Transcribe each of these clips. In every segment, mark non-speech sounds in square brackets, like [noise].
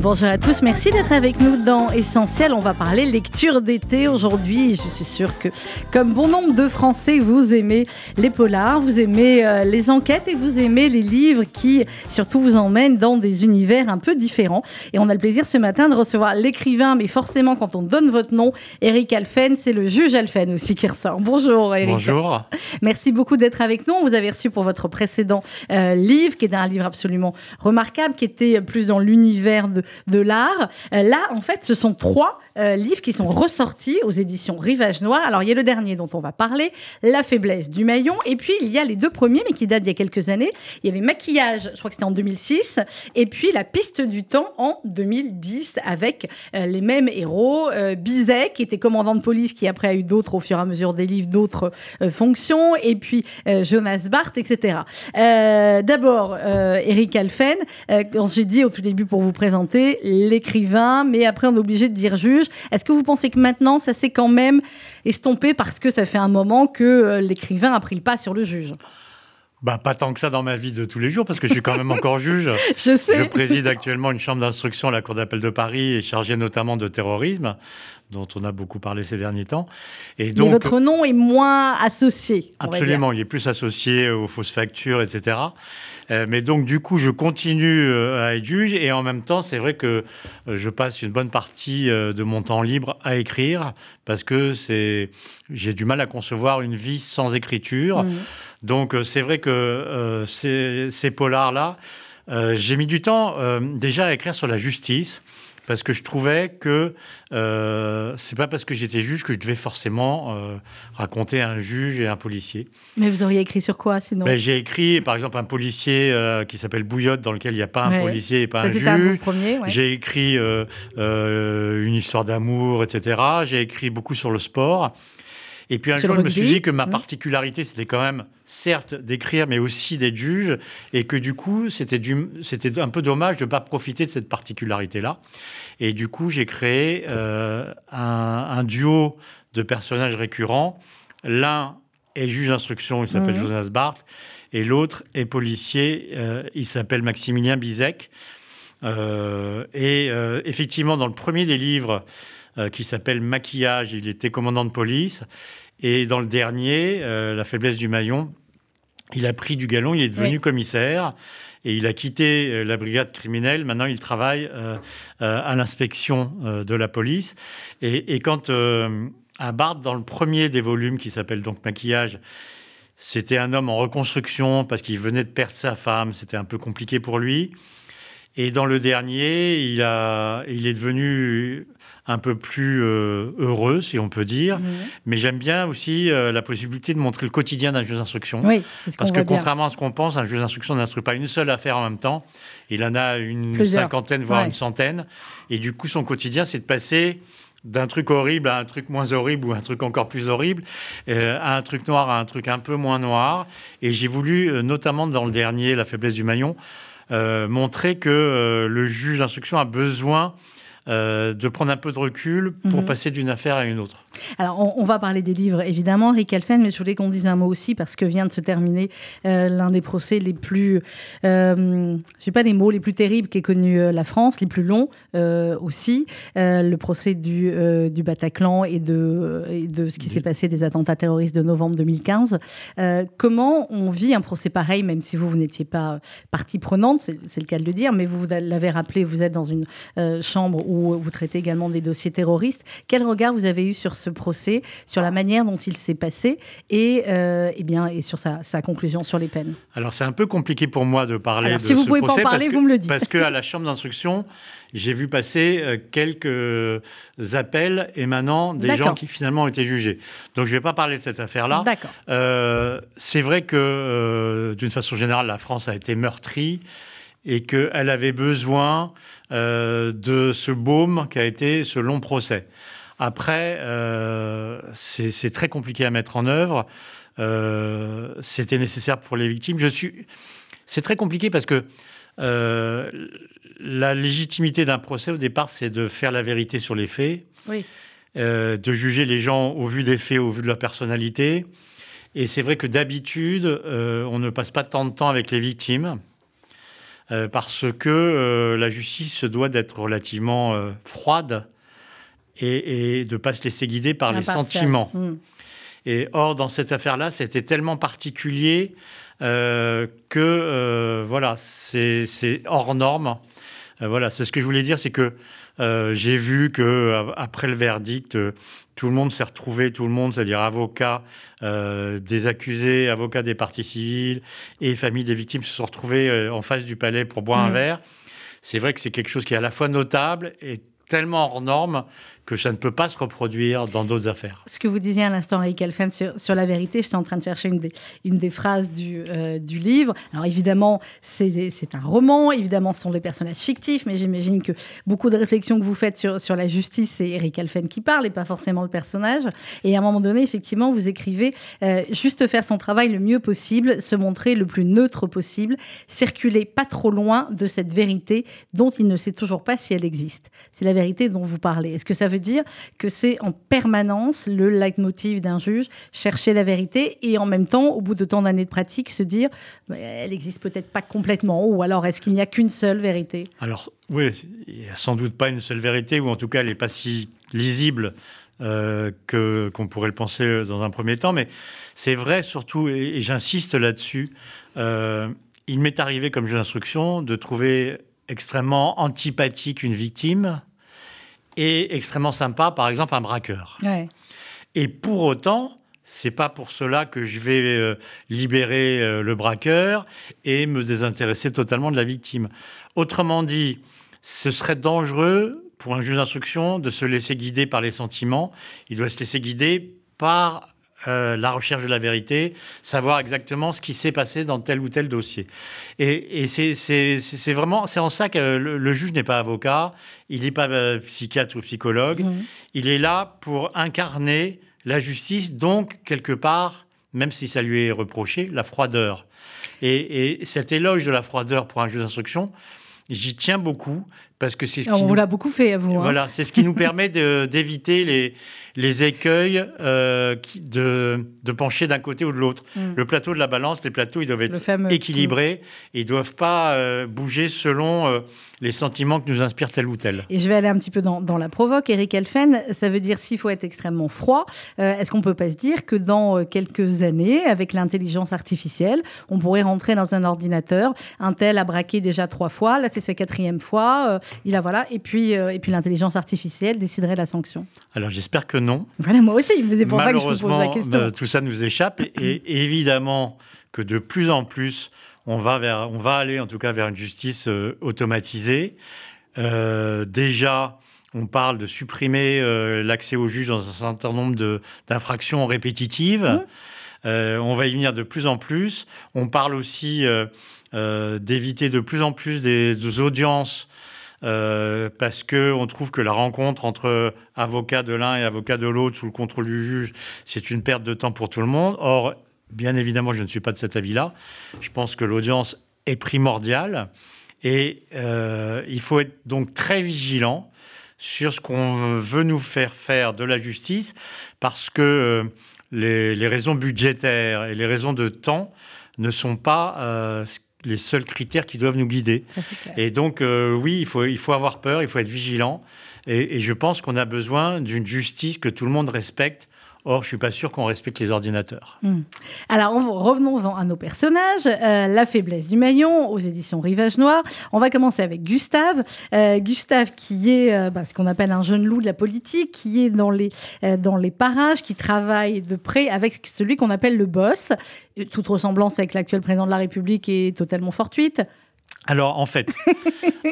Bonjour à tous, merci d'être avec nous dans Essentiel. On va parler lecture d'été aujourd'hui. Je suis sûre que, comme bon nombre de Français, vous aimez les polars, vous aimez euh, les enquêtes et vous aimez les livres qui, surtout, vous emmènent dans des univers un peu différents. Et on a le plaisir ce matin de recevoir l'écrivain, mais forcément, quand on donne votre nom, Eric Alphen, c'est le juge Alphen aussi qui ressort. Bonjour Eric. Bonjour. Merci beaucoup d'être avec nous. On vous avait reçu pour votre précédent euh, livre, qui est un livre absolument remarquable, qui était plus dans l'univers de de l'art. Euh, là, en fait, ce sont trois euh, livres qui sont ressortis aux éditions Rivage Noir. Alors, il y a le dernier dont on va parler, La faiblesse du maillon. Et puis, il y a les deux premiers, mais qui datent d'il y a quelques années. Il y avait Maquillage, je crois que c'était en 2006. Et puis, La piste du temps en 2010, avec euh, les mêmes héros. Bizet, qui était commandant de police, qui après a eu d'autres, au fur et à mesure des livres, d'autres fonctions. Et puis, Jonas Barth, etc. D'abord, Eric Alphen, quand j'ai dit au tout début pour vous présenter, l'écrivain, mais après on est obligé de dire juge. Est-ce que vous pensez que maintenant ça s'est quand même estompé parce que ça fait un moment que euh, l'écrivain a pris le pas sur le juge? Bah, pas tant que ça dans ma vie de tous les jours, parce que je suis quand même encore juge. [laughs] je sais. Je préside actuellement une chambre d'instruction à la Cour d'appel de Paris et chargée notamment de terrorisme, dont on a beaucoup parlé ces derniers temps. Et donc, Mais votre nom est moins associé. Absolument, il est plus associé aux fausses factures, etc. Euh, mais donc, du coup, je continue euh, à être juge et en même temps, c'est vrai que euh, je passe une bonne partie de mon temps libre à écrire parce que c'est, j'ai du mal à concevoir une vie sans écriture. Mmh. Donc, c'est vrai que ces, ces polars-là, j'ai mis du temps déjà à écrire sur la justice parce que je trouvais que euh, c'est pas parce que j'étais juge que je devais forcément euh, raconter un juge et un policier. Mais vous auriez écrit sur quoi sinon ben, J'ai écrit par exemple un policier euh, qui s'appelle Bouillotte dans lequel il n'y a pas un policier et pas un juge. J'ai écrit euh, une histoire d'amour, etc. J'ai écrit beaucoup sur le sport. Et puis un jour, je me suis dit que ma mmh. particularité, c'était quand même, certes, d'écrire, mais aussi d'être juge, et que du coup, c'était un peu dommage de ne pas profiter de cette particularité-là. Et du coup, j'ai créé euh, un, duo de personnages récurrents. L'un est juge d'instruction, il s'appelle mmh. Jonas Barth, et l'autre est policier, euh, il s'appelle Maximilien Bizek. Euh, et effectivement, dans le premier des livres, euh, qui s'appelle Maquillage. Il était commandant de police. Et dans le dernier, euh, La faiblesse du maillon, il a pris du galon, il est devenu commissaire. Et il a quitté euh, la brigade criminelle. Maintenant, il travaille à l'inspection de la police. Et, et quand à Barthes, dans le premier des volumes qui s'appelle donc Maquillage, c'était un homme en reconstruction parce qu'il venait de perdre sa femme. C'était un peu compliqué pour lui. Et dans le dernier, il, a, il est devenu un peu plus euh, heureux, si on peut dire. Mhm. Mais j'aime bien aussi euh, la possibilité de montrer le quotidien d'un juge d'instruction. Oui, Parce que contrairement à ce qu'on pense, un juge d'instruction n'instruit pas une seule affaire en même temps. Il en a une cinquantaine, voire une centaine. Et du coup, son quotidien, c'est de passer d'un truc horrible à un truc moins horrible ou un truc encore plus horrible, euh, à un truc noir à un truc un peu moins noir. Et j'ai voulu, notamment dans le dernier, La faiblesse du maillon, montrer que le juge d'instruction a besoin euh, de prendre un peu de recul pour mhm. passer d'une affaire à une autre. Alors, on, va parler des livres, évidemment, Rick Alphen, mais je voulais qu'on dise un mot aussi parce que vient de se terminer euh, l'un des procès les plus, euh, je sais pas les mots, les plus terribles qu'ait connu la France, les plus longs aussi, le procès du, du Bataclan et de, de ce qui s'est passé des attentats terroristes de novembre 2015. comment on vit un procès pareil, même si vous, vous n'étiez pas partie prenante, c'est le cas de le dire, mais vous l'avez rappelé, vous êtes dans une chambre où vous traitez également des dossiers terroristes. Quel regard vous avez eu sur ce procès, sur la manière dont il s'est passé et, euh, eh bien, et sur sa, conclusion sur les peines? Alors, c'est un peu compliqué pour moi de parler de si vous pouvez pas en parler, vous me le dites. Parce qu'à la chambre d'instruction, j'ai vu passer euh, quelques appels émanant des gens qui finalement ont été jugés. Donc je ne vais pas parler de cette affaire-là. Euh, c'est vrai que d'une façon générale, la France a été meurtrie et qu'elle avait besoin euh, de ce baume qui a été ce long procès. Après, euh, c'est très compliqué à mettre en œuvre. Euh, c'était nécessaire pour les victimes. Je suis. C'est très compliqué parce que la légitimité d'un procès, au départ, c'est de faire la vérité sur les faits, de juger les gens au vu des faits, au vu de leur personnalité. Et c'est vrai que d'habitude, on ne passe pas tant de temps avec les victimes. Parce que la justice doit d'être relativement froide et, de ne pas se laisser guider par les sentiments. Hmm. Et or, dans cette affaire-là, c'était tellement particulier euh, que euh, voilà, c'est hors norme. Euh, voilà, c'est ce que je voulais dire, c'est que j'ai vu que après le verdict, tout le monde s'est retrouvé, tout le monde, c'est-à-dire avocats des accusés, avocats des parties civiles et familles des victimes, se sont retrouvés en face du palais pour boire un hmm. verre. C'est vrai que c'est quelque chose qui est à la fois notable et tellement hors norme que ça ne peut pas se reproduire dans d'autres affaires. Ce que vous disiez à l'instant, Eric Elfen, sur, la vérité, j'étais en train de chercher une des, phrases du, euh, du livre. Alors évidemment, c'est un roman, évidemment, ce sont des personnages fictifs, mais j'imagine que beaucoup de réflexions que vous faites sur, la justice, c'est Eric Elfen qui parle et pas forcément le personnage. Et à un moment donné, effectivement, vous écrivez euh, juste faire son travail le mieux possible, se montrer le plus neutre possible, circuler pas trop loin de cette vérité dont il ne sait toujours pas si elle existe. C'est la vérité dont vous parlez. Est-ce que ça veut dire que c'est en permanence le leitmotiv d'un juge, chercher la vérité et en même temps, au bout de tant d'années de pratique, se dire bah, elle n'existe peut-être pas complètement ou alors est-ce qu'il n'y a qu'une seule vérité? Alors oui, il n'y a sans doute pas une seule vérité ou en tout cas elle n'est pas si lisible euh, que qu'on pourrait le penser dans un premier temps, mais c'est vrai surtout, et, j'insiste là-dessus, euh, il m'est arrivé comme juge d'instruction de trouver extrêmement antipathique une victime et extrêmement sympa, par exemple, un braqueur. Et pour autant, c'est pas pour cela que je vais euh, libérer euh, le braqueur et me désintéresser totalement de la victime. Autrement dit, ce serait dangereux pour un juge d'instruction de se laisser guider par les sentiments. Il doit se laisser guider par euh, la recherche de la vérité, savoir exactement ce qui s'est passé dans tel ou tel dossier. Et, c'est vraiment, c'est en ça que le, juge n'est pas avocat, il n'est pas euh, psychiatre ou psychologue, mmh. il est là pour incarner la justice, donc quelque part, même si ça lui est reproché, la froideur. Et, et cet éloge de la froideur pour un juge d'instruction, j'y tiens beaucoup parce que c'est ce On vous l'a beaucoup fait à vous. Hein. Voilà, c'est ce qui nous permet [laughs] d'éviter les, les écueils euh, de, de, pencher d'un côté ou de l'autre. Mm. Le plateau de la balance, les plateaux, ils doivent être équilibrés. Ils ne doivent pas euh, bouger selon euh, les sentiments que nous inspire tel ou tel. Et je vais aller un petit peu dans, dans la provoque. Eric Elfen, ça veut dire s'il faut être extrêmement froid, est-ce qu'on ne peut pas se dire que dans quelques années, avec l'intelligence artificielle, on pourrait rentrer dans un ordinateur, un tel a braqué déjà trois fois, là c'est sa quatrième fois, il a voilà, et puis, et puis l'intelligence artificielle déciderait la sanction Alors j'espère que non. Voilà, moi aussi, c'est pour ça que je vous pose la question. Bah, tout ça nous échappe et, évidemment que de plus en plus, on va, vers, on va aller en tout cas vers une justice euh, automatisée. Euh, déjà, on parle de supprimer euh, l'accès au juge dans un certain nombre d'infractions répétitives. Mmh. on va y venir de plus en plus. On parle aussi d'éviter de plus en plus des audiences euh, parce qu'on trouve que la rencontre entre avocat de l'un et avocat de l'autre sous le contrôle du juge, c'est une perte de temps pour tout le monde. Or, bien évidemment, je ne suis pas de cet avis-là. Je pense que l'audience est primordiale et euh, il faut être donc très vigilant sur ce qu'on veut nous faire faire de la justice parce que euh, les, les, raisons budgétaires et les raisons de temps ne sont pas les seuls critères qui doivent nous guider. et donc, euh, oui, il faut, il faut avoir peur, il faut être vigilant. Et, je pense qu'on a besoin d'une justice que tout le monde respecte. Or, je suis pas sûr qu'on respecte les ordinateurs. Hmm. Alors, revenons à nos personnages. Euh, la faiblesse du maillon aux éditions Rivage Noir. On va commencer avec Gustave. Euh, Gustave, qui est bah, ce qu'on appelle un jeune loup de la politique, qui est dans les, dans les parages, qui travaille de près avec celui qu'on appelle le boss toute ressemblance avec l'actuel président de la République est totalement fortuite. Alors, en fait. [laughs]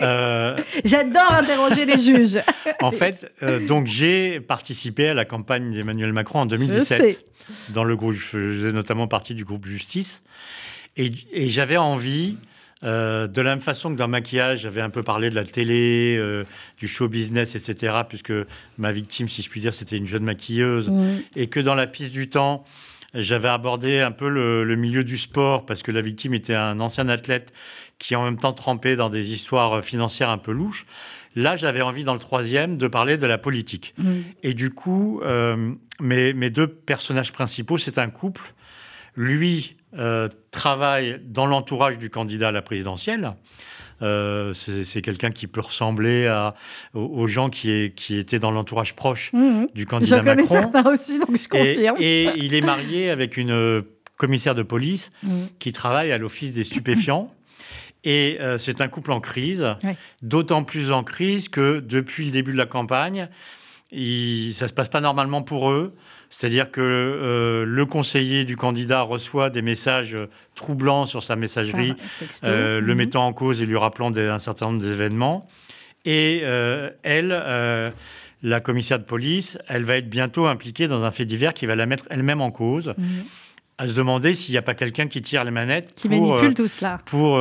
Euh, J'adore interroger les juges. [laughs] en fait, euh, donc j'ai participé à la campagne d'Emmanuel Macron en 2017. Dans le groupe, je faisais notamment partie du groupe Justice. Et, j'avais envie, euh, de la même façon que dans maquillage, j'avais un peu parlé de la télé, du show business, etc., puisque ma victime, si je puis dire, c'était une jeune maquilleuse. Et que dans la piste du temps, J'avais abordé un peu le, milieu du sport parce que la victime était un ancien athlète qui en même temps trempait dans des histoires financières un peu louches. Là, j'avais envie dans le troisième de parler de la politique. Mmh. Et du coup, euh, mes, mes, deux personnages principaux, c'est un couple. Lui euh, travaille dans l'entourage du candidat à la présidentielle. Euh, c'est quelqu'un qui peut ressembler à, aux, gens qui, qui, étaient dans l'entourage proche mmh. du candidat Macron. Je connais certains aussi, donc je confirme. Et, il est marié avec une euh, commissaire de police mmh. qui travaille à l'office des stupéfiants. Et euh, c'est un couple en crise, d'autant plus en crise que depuis le début de la campagne, il, ça ne se passe pas normalement pour eux. C'est-à-dire que euh, le conseiller du candidat reçoit des messages troublants sur sa messagerie, euh, le mhm. mettant en cause et lui rappelant un certain nombre d'événements. Et euh, elle, la commissaire de police, elle va être bientôt impliquée dans un fait divers qui va la mettre elle-même en cause. Mhm. À se demander s'il n'y a pas quelqu'un qui tire les manettes qui manipule tout cela pour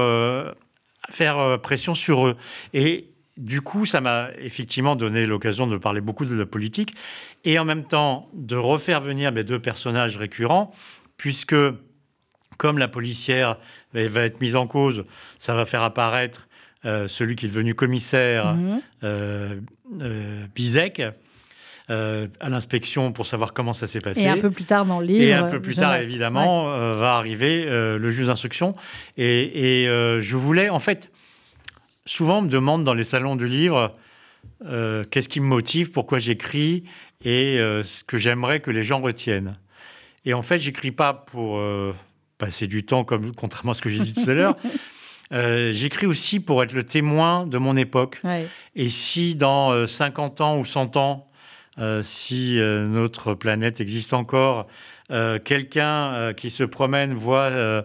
faire pression sur eux. Et du coup, ça m'a effectivement donné l'occasion de parler beaucoup de la politique et en même temps de refaire venir mes deux personnages récurrents, puisque comme la policière va être mise en cause, ça va faire apparaître euh, celui qui est devenu commissaire, mhm. euh, euh, Bizek. à l'inspection pour savoir comment ça s'est passé. Et un peu plus tard dans le livre. Et un peu plus tard, évidemment, va arriver le juge d'instruction. Et, et je voulais, en fait, souvent on me demande dans les salons du livre euh, qu'est-ce qui me motive, pourquoi j'écris et euh, ce que j'aimerais que les gens retiennent. Et en fait, j'écris pas pour euh, passer du temps, comme contrairement à ce que j'ai dit tout à l'heure. [laughs] j'écris aussi pour être le témoin de mon époque. Et si dans 50 ans ou 100 ans, si notre planète existe encore, quelqu'un qui se promène voit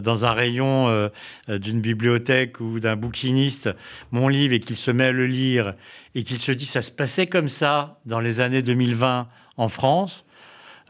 dans un rayon euh, euh, d'une bibliothèque ou d'un bouquiniste mon livre et qu'il se met à le lire et qu'il se dit ça se passait comme ça dans les années 2020 en France,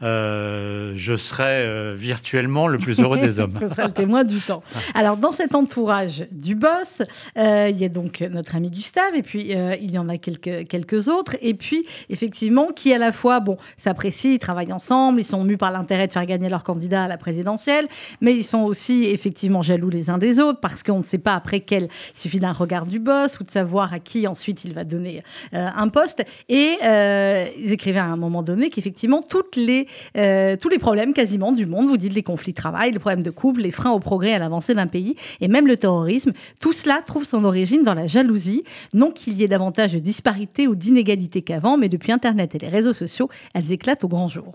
euh, je serai euh, virtuellement le plus heureux des [laughs] hommes. ce sera le témoin du temps. Alors, dans cet entourage du boss, euh, il y a donc notre ami Gustave, et puis il y en a quelques, quelques autres, et puis effectivement, qui à la fois, bon, s'apprécient, ils travaillent ensemble, ils sont mus par l'intérêt de faire gagner leur candidat à la présidentielle, mais ils sont aussi effectivement jaloux les uns des autres, parce qu'on ne sait pas après quel, il suffit d'un regard du boss ou de savoir à qui ensuite il va donner un poste. Et ils écrivaient à un moment donné qu'effectivement, toutes les euh, tous les problèmes quasiment du monde. Vous dites les conflits de travail, les problèmes de couple, les freins au progrès à l'avancée d'un pays, et même le terrorisme. Tout cela trouve son origine dans la jalousie. Non qu'il y ait davantage de disparités ou d'inégalités qu'avant, mais depuis Internet et les réseaux sociaux, elles éclatent au grand jour.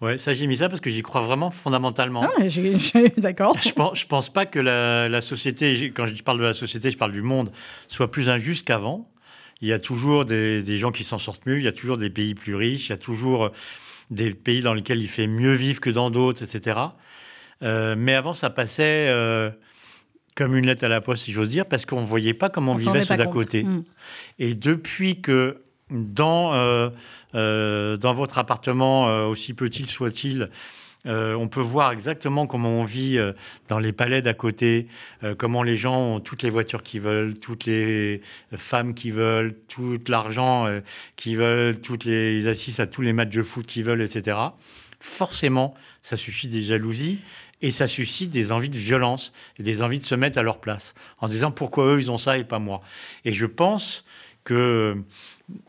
Ouais, ça j'ai mis ça parce que j'y crois vraiment fondamentalement. Ah, [laughs] d'accord. Je pense, je pense pas que la, la, société, quand je parle de la société, je parle du monde, soit plus injuste qu'avant. Il y a toujours des, des gens qui s'en sortent mieux, il y a toujours des pays plus riches, il y a toujours des pays dans lesquels il fait mieux vivre que dans d'autres, etc. Euh, mais avant, ça passait euh, comme une lettre à la poste, si j'ose dire, parce qu'on ne voyait pas comment on, vivait ceux d'à côté. Hmm. Et depuis que dans, euh, dans votre appartement, aussi petit soit-il, euh, on peut voir exactement comment on vit euh, dans les palais d'à côté, euh, comment les gens ont toutes les voitures qu'ils veulent, toutes les femmes qu'ils veulent, tout l'argent qu'ils veulent, toutes les ils assistent à tous les matchs de foot qu'ils veulent, etc. Forcément, ça suscite des jalousies et ça suscite des envies de violence et des envies de se mettre à leur place en disant pourquoi eux ils ont ça et pas moi. Et je pense que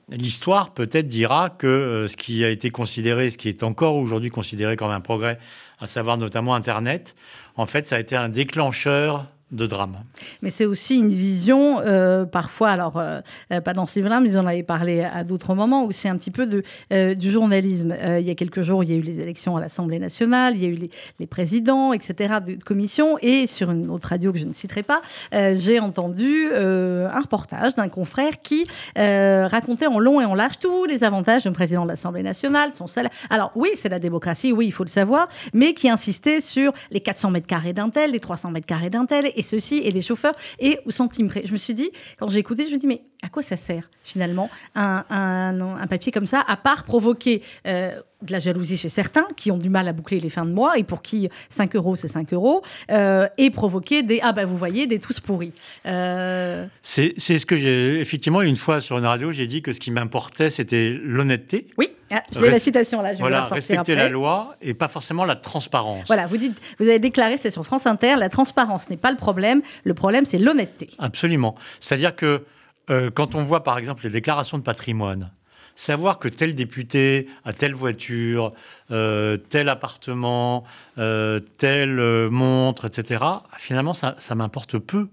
l'histoire peut-être dira que euh, ce qui a été considéré, ce qui est encore aujourd'hui considéré comme un progrès, à savoir notamment Internet, en fait, ça a été un déclencheur de drame. Mais c'est aussi une vision, euh, parfois, alors euh, euh, pas dans ce livre-là, mais ils en avaient parlé à d'autres moments, c'est un petit peu du journalisme. il y a quelques jours, il y a eu les élections à l'Assemblée nationale, il y a eu les, présidents, etc., de, commissions, et sur une autre radio que je ne citerai pas, j'ai entendu un reportage d'un confrère qui racontait en long et en large tous les avantages d'un président de l'Assemblée nationale, son salaire. Alors oui, c'est la démocratie, oui, il faut le savoir, mais qui insistait sur les 400 mètres carrés d'un tel, les 300 mètres carrés d'un tel, et ceci, et les chauffeurs, et au centime près. Je me suis dit, quand j'ai écouté, je me dis, mais à quoi ça sert finalement un, papier comme ça, à part provoquer euh, de la jalousie chez certains qui ont du mal à boucler les fins de mois et pour qui 5 euros c'est 5 euros, euh, et provoquer des ah ben vous voyez des tous pourris. Euh, c'est ce que j'ai effectivement une fois sur une radio j'ai dit que ce qui m'importait c'était l'honnêteté. Oui, ah, j'ai la citation là. Je voilà, respecter la loi et pas forcément la transparence. Voilà, vous dites, vous avez déclaré c'est sur France Inter, la transparence n'est pas le problème, le problème c'est l'honnêteté. Absolument, c'est-à-dire que euh, quand on voit par exemple les déclarations de patrimoine, savoir que tel député a telle voiture, euh, tel appartement, euh, telle montre, etc., finalement, ça, m'importe peu.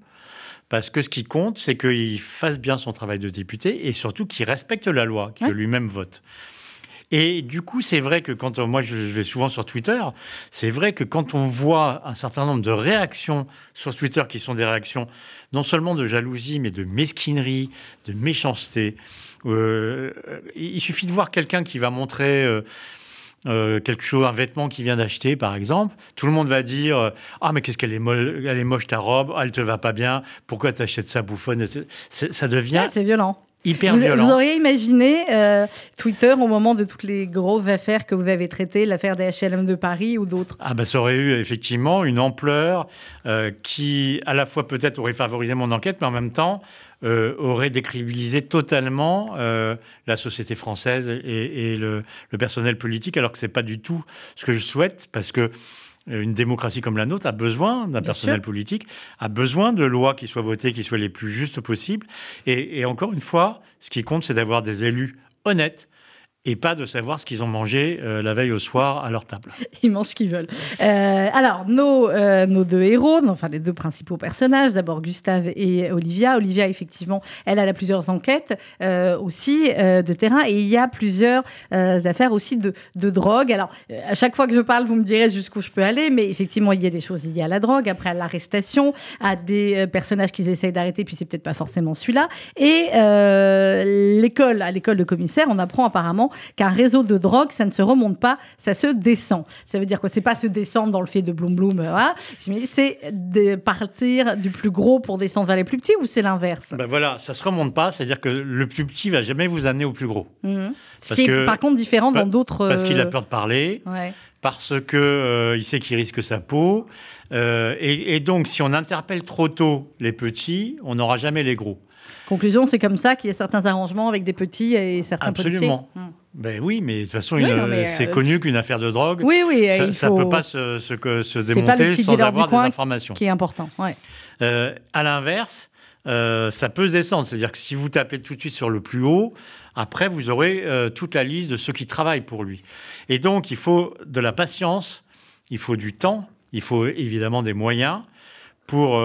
Parce que ce qui compte, c'est qu'il fasse bien son travail de député et surtout qu'il respecte la loi, qu'il lui-même vote. Et du coup, c'est vrai que quand moi je vais souvent sur Twitter, c'est vrai que quand on voit un certain nombre de réactions sur Twitter qui sont des réactions non seulement de jalousie, mais de mesquinerie, de méchanceté, euh, il suffit de voir quelqu'un qui va montrer. Euh, euh, quelque chose, un vêtement qu'il vient d'acheter, par exemple, tout le monde va dire Ah, mais qu'est-ce qu'elle est, elle est moche ta robe, ah, elle te va pas bien, pourquoi tu achètes ça bouffonne Ça devient. c'est violent hyper vous, violent. Vous auriez imaginé euh, Twitter au moment de toutes les grosses affaires que vous avez traitées, l'affaire des HLM de Paris ou d'autres? Ah ben ça aurait eu effectivement une ampleur euh, qui à la fois peut-être aurait favorisé mon enquête, mais en même temps euh, aurait décrédibilisé totalement la société française et, le, le, personnel politique, alors que c'est pas du tout ce que je souhaite, parce que une démocratie comme la nôtre a besoin d'un personnel politique, a besoin de lois qui soient votées, qui soient les plus justes possibles. et encore une fois, ce qui compte, c'est d'avoir des élus honnêtes et pas de savoir ce qu'ils ont mangé euh, la veille au soir à leur table. [laughs] Ils mangent ce qu'ils veulent. Euh, alors, nos, euh, nos deux héros, enfin les deux principaux personnages, d'abord Gustave et Olivia. Olivia, effectivement, elle, a plusieurs enquêtes aussi de terrain et il y a plusieurs affaires aussi de, de drogue. Alors, à chaque fois que je parle, vous me direz jusqu'où je peux aller, mais effectivement, il y a des choses liées à la drogue, après à l'arrestation, à des personnages qu'ils essayent d'arrêter, puis c'est peut-être pas forcément celui-là. Et l'école, à l'école de commissaire, on apprend apparemment qu'un réseau de drogue, ça ne se remonte pas, ça se descend. Ça veut dire quoi? C'est pas se descendre dans le fait de Bloom Bloom, voilà. c'est de partir du plus gros pour descendre vers les plus petits ou c'est l'inverse? Ben voilà, ça se remonte pas, c'est-à-dire que le plus petit va jamais vous amener au plus gros. Mmh. Ce qui est par contre différent dans d'autres. Parce qu'il a peur de parler. Parce que euh, il sait qu'il risque sa peau, euh, et, et, donc si on interpelle trop tôt les petits, on n'aura jamais les gros. Conclusion, c'est comme ça qu'il y a certains arrangements avec des petits et certains Absolument. Mmh. Ben oui, mais de toute façon, c'est euh, connu qu'une affaire de drogue, oui, oui, ça ne peut pas se, se, démonter sans avoir des informations. Qui est important. Ouais. Euh, à l'inverse, euh, ça peut se descendre. C'est-à-dire que si vous tapez tout de suite sur le plus haut, après, vous aurez toute la liste de ceux qui travaillent pour lui. Et donc, il faut de la patience, il faut du temps, il faut évidemment des moyens pour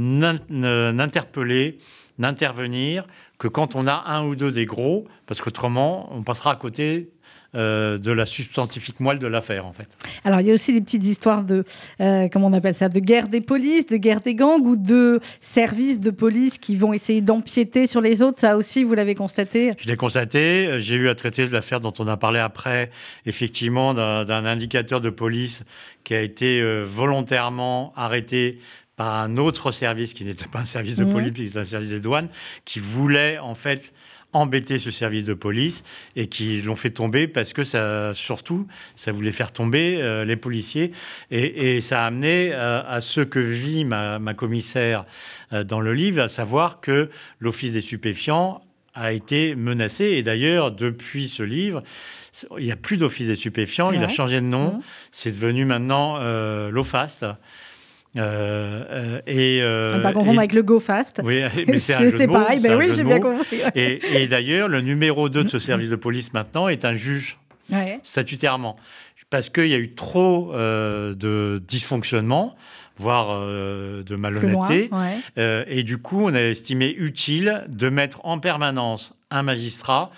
n'interpeller, n'intervenir que quand on a un ou deux des gros, parce qu'autrement, on passera à côté euh, de la substantifique moelle de l'affaire, en fait. Alors, il y a aussi des petites histoires de, euh, comment on appelle ça, de guerre des polices, de guerre des gangs ou de services de police qui vont essayer d'empiéter sur les autres. Ça aussi, vous l'avez constaté Je l'ai constaté. J'ai eu à traiter de l'affaire dont on a parlé après, effectivement, d'un indicateur de police qui a été euh, volontairement arrêté par un autre service qui n'était pas un service de mmh. police, qui était un service des douanes, qui voulait en fait embêter ce service de police et qui l'ont fait tomber parce que ça, surtout, ça voulait faire tomber euh, les policiers et, ça a amené euh, à ce que vit ma, commissaire euh, dans le livre, à savoir que l'Office des stupéfiants a été menacé et d'ailleurs depuis ce livre, il n'y a plus d'Office des stupéfiants, il a changé de nom, mmh. c'est devenu maintenant l'OFAST. Euh, euh, et, euh, pas confondre avec le Go Fast. Oui, [laughs] mais c'est pareil, ben oui, j'ai bien compris. Et, d'ailleurs, le numéro 2 de ce [laughs] service de police maintenant est un juge, statutairement. Parce qu'il y a eu trop euh, de dysfonctionnement, voire de malhonnêteté. et du coup, on a estimé utile de mettre en permanence un magistrat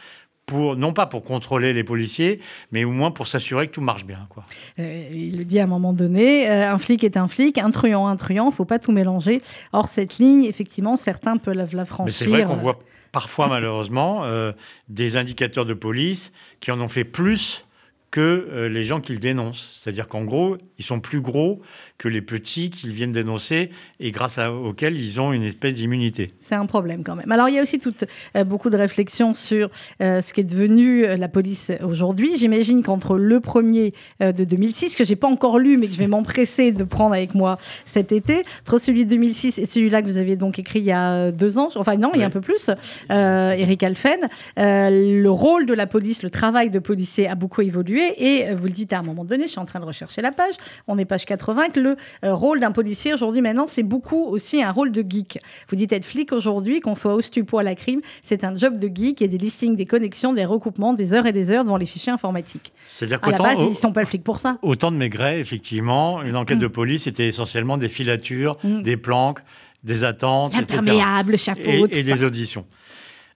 non pas pour contrôler les policiers, mais au moins pour s'assurer que tout marche bien. Quoi. Euh, il le dit à un moment donné, euh, un flic est un flic, un truand, un truand, il ne faut pas tout mélanger. Or, cette ligne, effectivement, certains peuvent la franchir. Mais c'est vrai qu'on voit parfois, malheureusement, euh, des indicateurs de police qui en ont fait plus que les gens qu'ils dénoncent. C'est-à-dire qu'en gros, ils sont plus gros que les petits qu'ils viennent dénoncer et grâce à, auxquels ils ont une espèce d'immunité. C'est un problème quand même. Alors il y a aussi toute, euh, beaucoup de réflexions sur euh, ce qui est devenu euh, la police aujourd'hui. J'imagine qu'entre le premier de 2006, que j'ai pas encore lu mais que je vais m'empresser de prendre avec moi cet été, entre celui de 2006 et celui-là que vous aviez donc écrit il y a deux ans, enfin non, il y a un peu plus, Eric Alphen, le rôle de la police, le travail de policier a beaucoup évolué et vous le dites à un moment donné, je suis en train de rechercher la page, on est page 80, que le rôle d'un policier aujourd'hui maintenant c'est beaucoup aussi un rôle de geek. Vous dites être flic aujourd'hui, qu'on fait au stupo à la crime, c'est un job de geek et des listings, des connexions, des recoupements, des heures et des heures devant les fichiers informatiques. C'est-à-dire qu'à la base, ils ne sont pas flics pour ça. Au temps de Maigret, effectivement, une enquête de mm. police c'était essentiellement des filatures, mm. des planques, des attentes, Imperméables, chapeaux, et, et des auditions.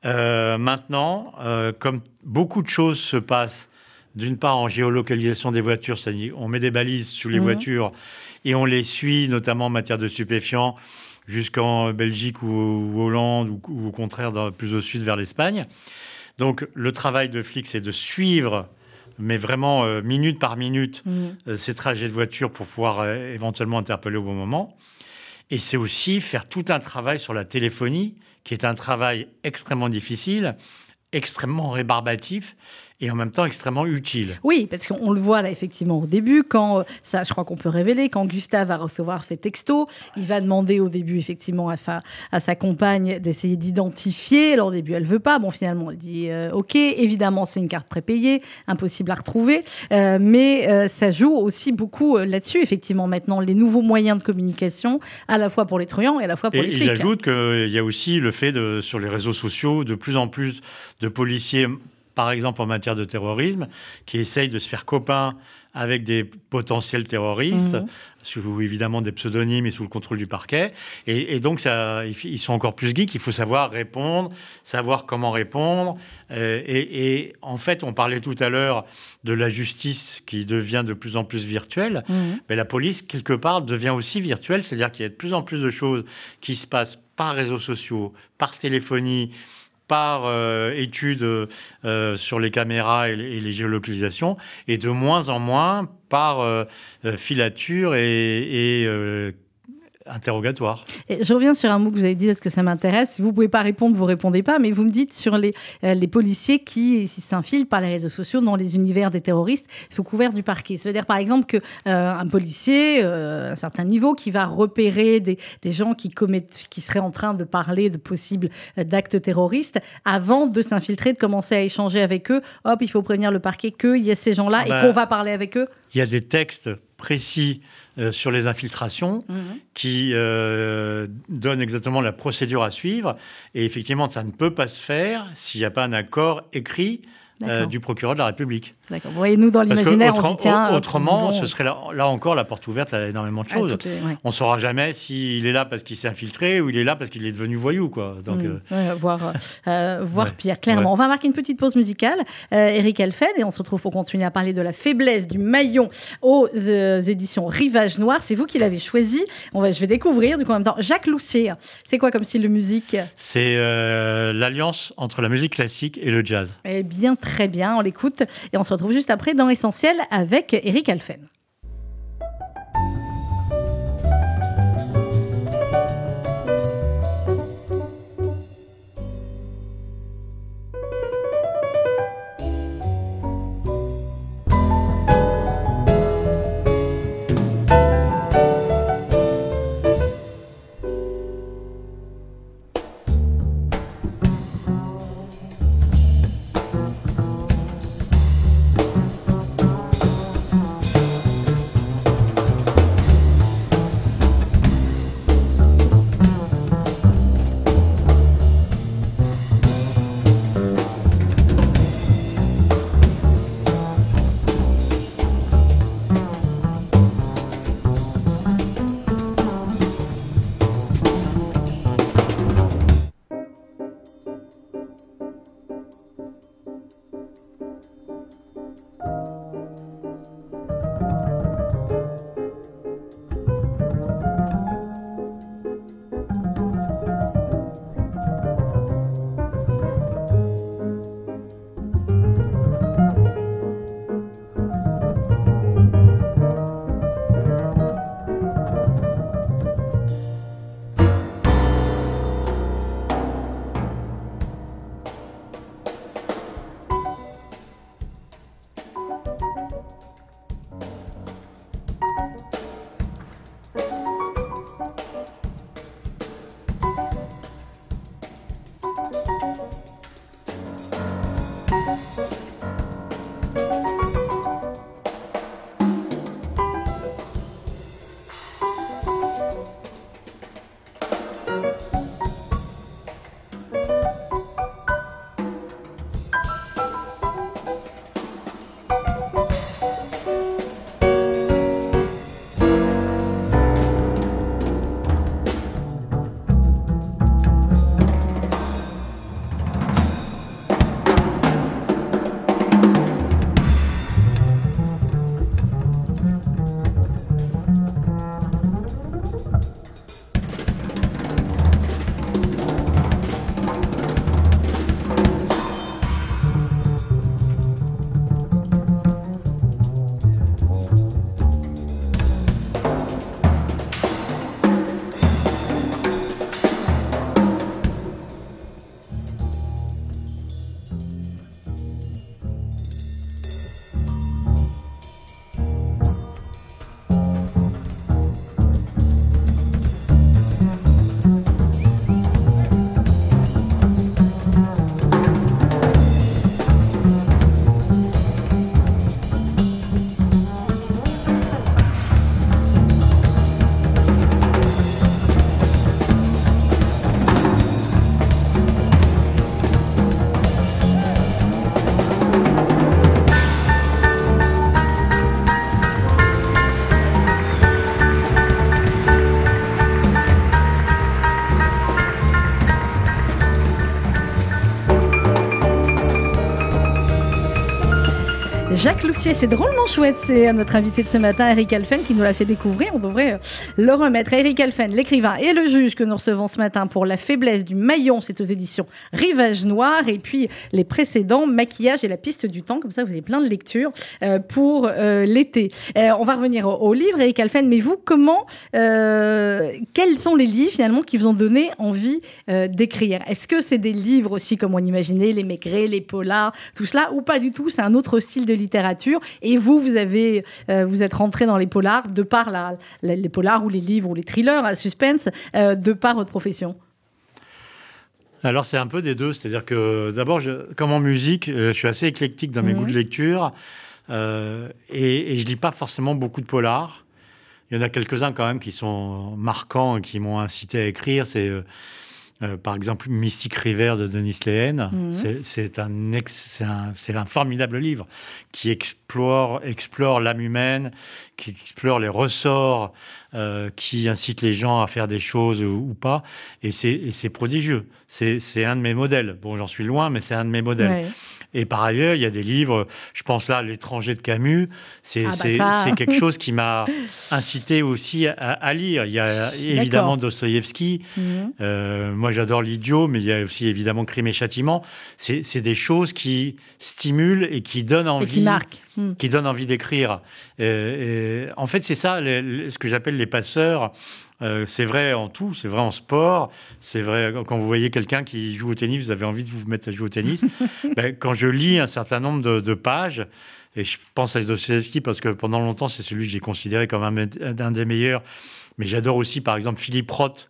Euh, maintenant, euh, comme beaucoup de choses se passent, d'une part en géolocalisation des voitures, c'est-à-dire on met des balises sous les mm. voitures et on les suit, notamment en matière de stupéfiants, jusqu'en Belgique ou, Hollande, ou, au contraire plus au sud vers l'Espagne. Donc le travail de flic, c'est de suivre, mais vraiment euh, minute par minute, mmh. euh, ces trajets de voiture pour pouvoir euh, éventuellement interpeller au bon moment. Et c'est aussi faire tout un travail sur la téléphonie, qui est un travail extrêmement difficile, extrêmement rébarbatif et en même temps extrêmement utile. Oui, parce qu'on le voit là effectivement au début, quand ça, je crois qu'on peut révéler, quand Gustave va recevoir ses textos, il va demander au début effectivement à sa, à sa compagne d'essayer d'identifier. Alors au début, elle veut pas. Bon, finalement, elle dit euh, OK. Évidemment, c'est une carte prépayée, impossible à retrouver, euh, mais euh, ça joue aussi beaucoup là-dessus. Effectivement, maintenant, les nouveaux moyens de communication, à la fois pour les truands et à la fois pour les flics. Il ajoute qu'il y a aussi le fait de sur les réseaux sociaux de plus en plus de policiers par exemple en matière de terrorisme, qui essayent de se faire copain avec des potentiels terroristes, mhm. sous évidemment des pseudonymes et sous le contrôle du parquet. Et, donc, ça, ils sont encore plus geeks. Il faut savoir répondre, savoir comment répondre. Euh, et, en fait, on parlait tout à l'heure de la justice qui devient de plus en plus virtuelle. Mhm. Mais la police, quelque part, devient aussi virtuelle. C'est-à-dire qu'il y a de plus en plus de choses qui se passent par réseaux sociaux, par téléphonie par euh, études euh, sur les caméras et les, géolocalisations, et de moins en moins par euh, filature et, et interrogatoire. je reviens sur un mot que vous avez dit, est-ce que ça m'intéresse? Si vous ne pouvez pas répondre, vous répondez pas, mais vous me dites sur les, euh, les policiers qui s'infilent par les réseaux sociaux dans les univers des terroristes sous couvert du parquet. Ça veut dire par exemple qu'un euh, policier, euh, à un certain niveau, qui va repérer des, des, gens qui, commettent, qui seraient en train de parler de possibles d'actes terroristes, avant de s'infiltrer, de commencer à échanger avec eux, hop, il faut prévenir le parquet qu'il y a ces gens-là ah et bah, qu'on va parler avec eux Il y a des textes précis euh, sur les infiltrations mhm. qui euh, donne exactement la procédure à suivre. Et effectivement, ça ne peut pas se faire s'il n'y a pas un accord écrit euh, du procureur de la République. D'accord. Vous voyez, nous, dans l'imaginaire, on tient. Autrement, ce serait là, encore la porte ouverte à énormément de ah, choses. On ne saura jamais s'il est là parce qu'il s'est infiltré ou il est là parce qu'il est devenu voyou. Quoi. Donc, mm. euh, voir, euh, voir pire, clairement. On va marquer une petite pause musicale. Eric Elfen, et on se retrouve pour continuer à parler de la faiblesse du maillon aux éditions Rivage Noir. C'est vous qui l'avez choisi. On va, je vais découvrir, du coup, en même temps, Jacques Loussier. C'est quoi comme style de musique? C'est l'alliance entre la musique classique et le jazz. Eh bien, très Très bien, on l'écoute et on se retrouve juste après dans Essentiel avec Eric Alphen. Jacques Loussier, c'est drôlement chouette. C'est notre invité de ce matin, Eric Alphen, qui nous l'a fait découvrir. On devrait euh, le remettre. Eric Alphen, l'écrivain et le juge que nous recevons ce matin pour La faiblesse du maillon, c'est aux éditions Rivage Noir. Et puis les précédents, Maquillage et la piste du temps. Comme ça, vous avez plein de lectures euh, pour euh, l'été. on va revenir au, livre, Eric Alphen. Mais vous, comment, quels sont les livres finalement qui vous ont donné envie d'écrire? Est-ce que c'est des livres aussi, comme on imaginait, les Maigret, les Polars, tout cela, ou pas du tout? C'est un autre style de littérature. Et vous, vous avez, euh, vous êtes rentré dans les polars de par la, les polars ou les livres ou les thrillers à suspense euh, de par votre profession. Alors c'est un peu des deux, c'est-à-dire que d'abord, comme en musique, euh, je suis assez éclectique dans mes goûts de lecture et, et, je lis pas forcément beaucoup de polars. Il y en a quelques-uns quand même qui sont marquants et qui m'ont incité à écrire. C'est euh, par exemple, Mystique River de Denis Lehane, mhm. c'est un, un, un, formidable livre qui explore, explore l'âme humaine, qui explore les ressorts, euh, qui incitent les gens à faire des choses ou, pas. Et c'est prodigieux. C'est un de mes modèles. Bon, j'en suis loin, mais c'est un de mes modèles. Et par ailleurs, il y a des livres, je pense là, L'étranger de Camus, c'est ah bah quelque chose qui m'a [laughs] incité aussi à, lire. Il y a évidemment Dostoïevski. Mhm. Euh, moi, j'adore L'idiot, mais il y a aussi évidemment Crime et Châtiment. C'est des choses qui stimulent et qui donnent envie. qui marquent. Hmm. qui donnent envie d'écrire. en fait, c'est ça, ce que j'appelle les passeurs. Euh, c'est vrai en tout, c'est vrai en sport, c'est vrai quand vous voyez quelqu'un qui joue au tennis, vous avez envie de vous mettre à jouer au tennis. [laughs] ben, quand je lis un certain nombre de, pages, et je pense à Dostoevsky parce que pendant longtemps, c'est celui que j'ai considéré comme un, un, des meilleurs, mais j'adore aussi par exemple Philippe Roth,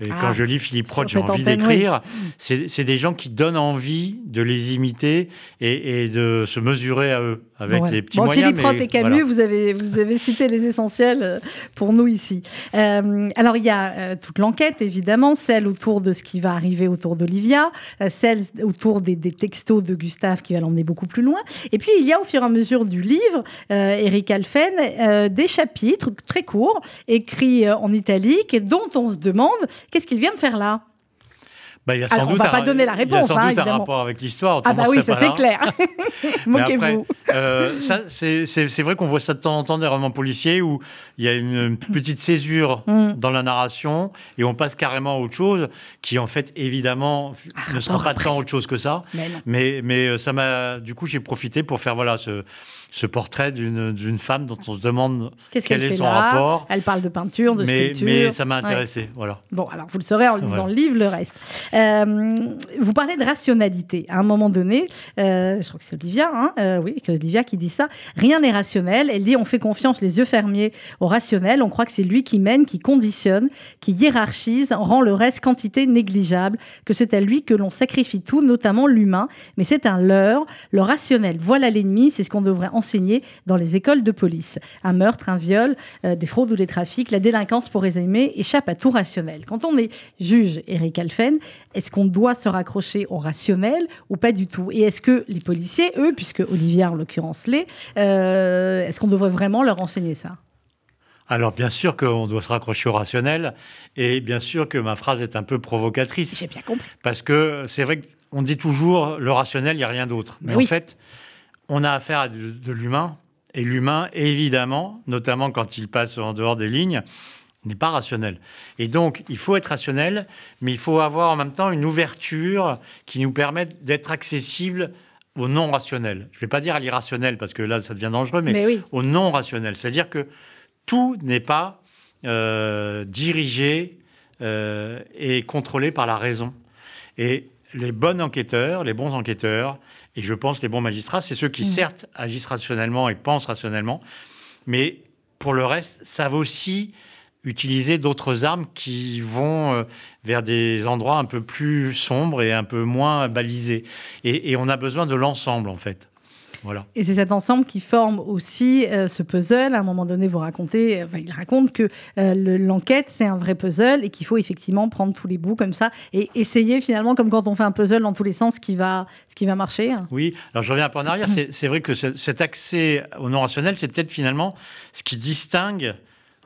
et quand ah, je lis Philippe Roth, j'ai envie d'écrire. C'est des gens qui donnent envie de les imiter et, de se mesurer à eux avec les petits moyens. Philippe Roth et Camus, vous, avez, vous avez cité les essentiels euh, pour nous ici. Euh, alors, il y a euh, toute l'enquête, évidemment, celle autour de ce qui va arriver autour d'Olivia, celle autour des, textos de Gustave qui va l'emmener beaucoup plus loin. Et puis, il y a au fur et à mesure du livre, Eric Alphen, des chapitres très courts, écrits en italique, dont on se demande Qu'est-ce qu'il vient de faire là? Bah, il on ne va pas donner la réponse. Il y a sans doute un rapport avec l'histoire. Ah bah oui, [laughs] [laughs] ça c'est clair. Moquez-vous. Euh, c'est vrai qu'on voit ça de temps en temps des romans policiers où il y a une petite césure mm. dans la narration et on passe carrément à autre chose qui en fait évidemment ne sera pas tant autre chose que ça. Mais, mais, euh, ça m'a du coup j'ai profité pour faire voilà ce ce portrait d'une femme dont on se demande quel est son rapport. Elle parle de peinture, de mais, sculpture. Mais ça m'a intéressé, voilà. Bon, alors vous le saurez en lisant le livre, le reste. Euh, vous parlez de rationalité. À un moment donné, euh, je crois que c'est Olivia, hein, euh, oui, que Olivia qui dit ça. Rien n'est rationnel. Elle dit on fait confiance les yeux fermés au rationnel. On croit que c'est lui qui mène, qui conditionne, qui hiérarchise, rend le reste quantité négligeable, que c'est à lui que l'on sacrifie tout, notamment l'humain. Mais c'est un leurre. Le rationnel, voilà l'ennemi. C'est ce qu'on devrait en enseigné dans les écoles de police. Un meurtre, un viol, euh, des fraudes ou des trafics, la délinquance, pour résumer, échappe à tout rationnel. Quand on est juge, Eric Alphen, est-ce qu'on doit se raccrocher au rationnel ou pas du tout? Et est-ce que les policiers, eux, puisque Olivier en l'occurrence l'est, euh, est-ce qu'on devrait vraiment leur enseigner ça? Alors bien sûr qu'on doit se raccrocher au rationnel et bien sûr que ma phrase est un peu provocatrice. J'ai bien compris. Parce que c'est vrai qu'on dit toujours le rationnel, il n'y a rien d'autre. Mais en fait, on a affaire à de, l'humain. Et l'humain, évidemment, notamment quand il passe en dehors des lignes, n'est pas rationnel. Et donc, il faut être rationnel, mais il faut avoir en même temps une ouverture qui nous permette d'être accessible au non rationnel. Je ne vais pas dire à l'irrationnel, parce que là, ça devient dangereux, mais, au non rationnel. C'est-à-dire que tout n'est pas euh, dirigé euh, et contrôlé par la raison. Et les bons enquêteurs, les bons enquêteurs, et je pense que les bons magistrats, c'est ceux qui, mm. certes, agissent rationnellement et pensent rationnellement, mais pour le reste, savent aussi utiliser d'autres armes qui vont euh, vers des endroits un peu plus sombres et un peu moins balisés. et on a besoin de l'ensemble, en fait. Et c'est cet ensemble qui forme aussi euh, ce puzzle. À un moment donné, vous racontez, il raconte que euh, l'enquête, c'est un vrai puzzle et qu'il faut effectivement prendre tous les bouts comme ça et essayer finalement, comme quand on fait un puzzle dans tous les sens, ce qui va, ce qui va marcher. Oui, alors je reviens un peu en arrière. [clears throat] C'est vrai que cet accès au non rationnel, c'est peut-être finalement ce qui distingue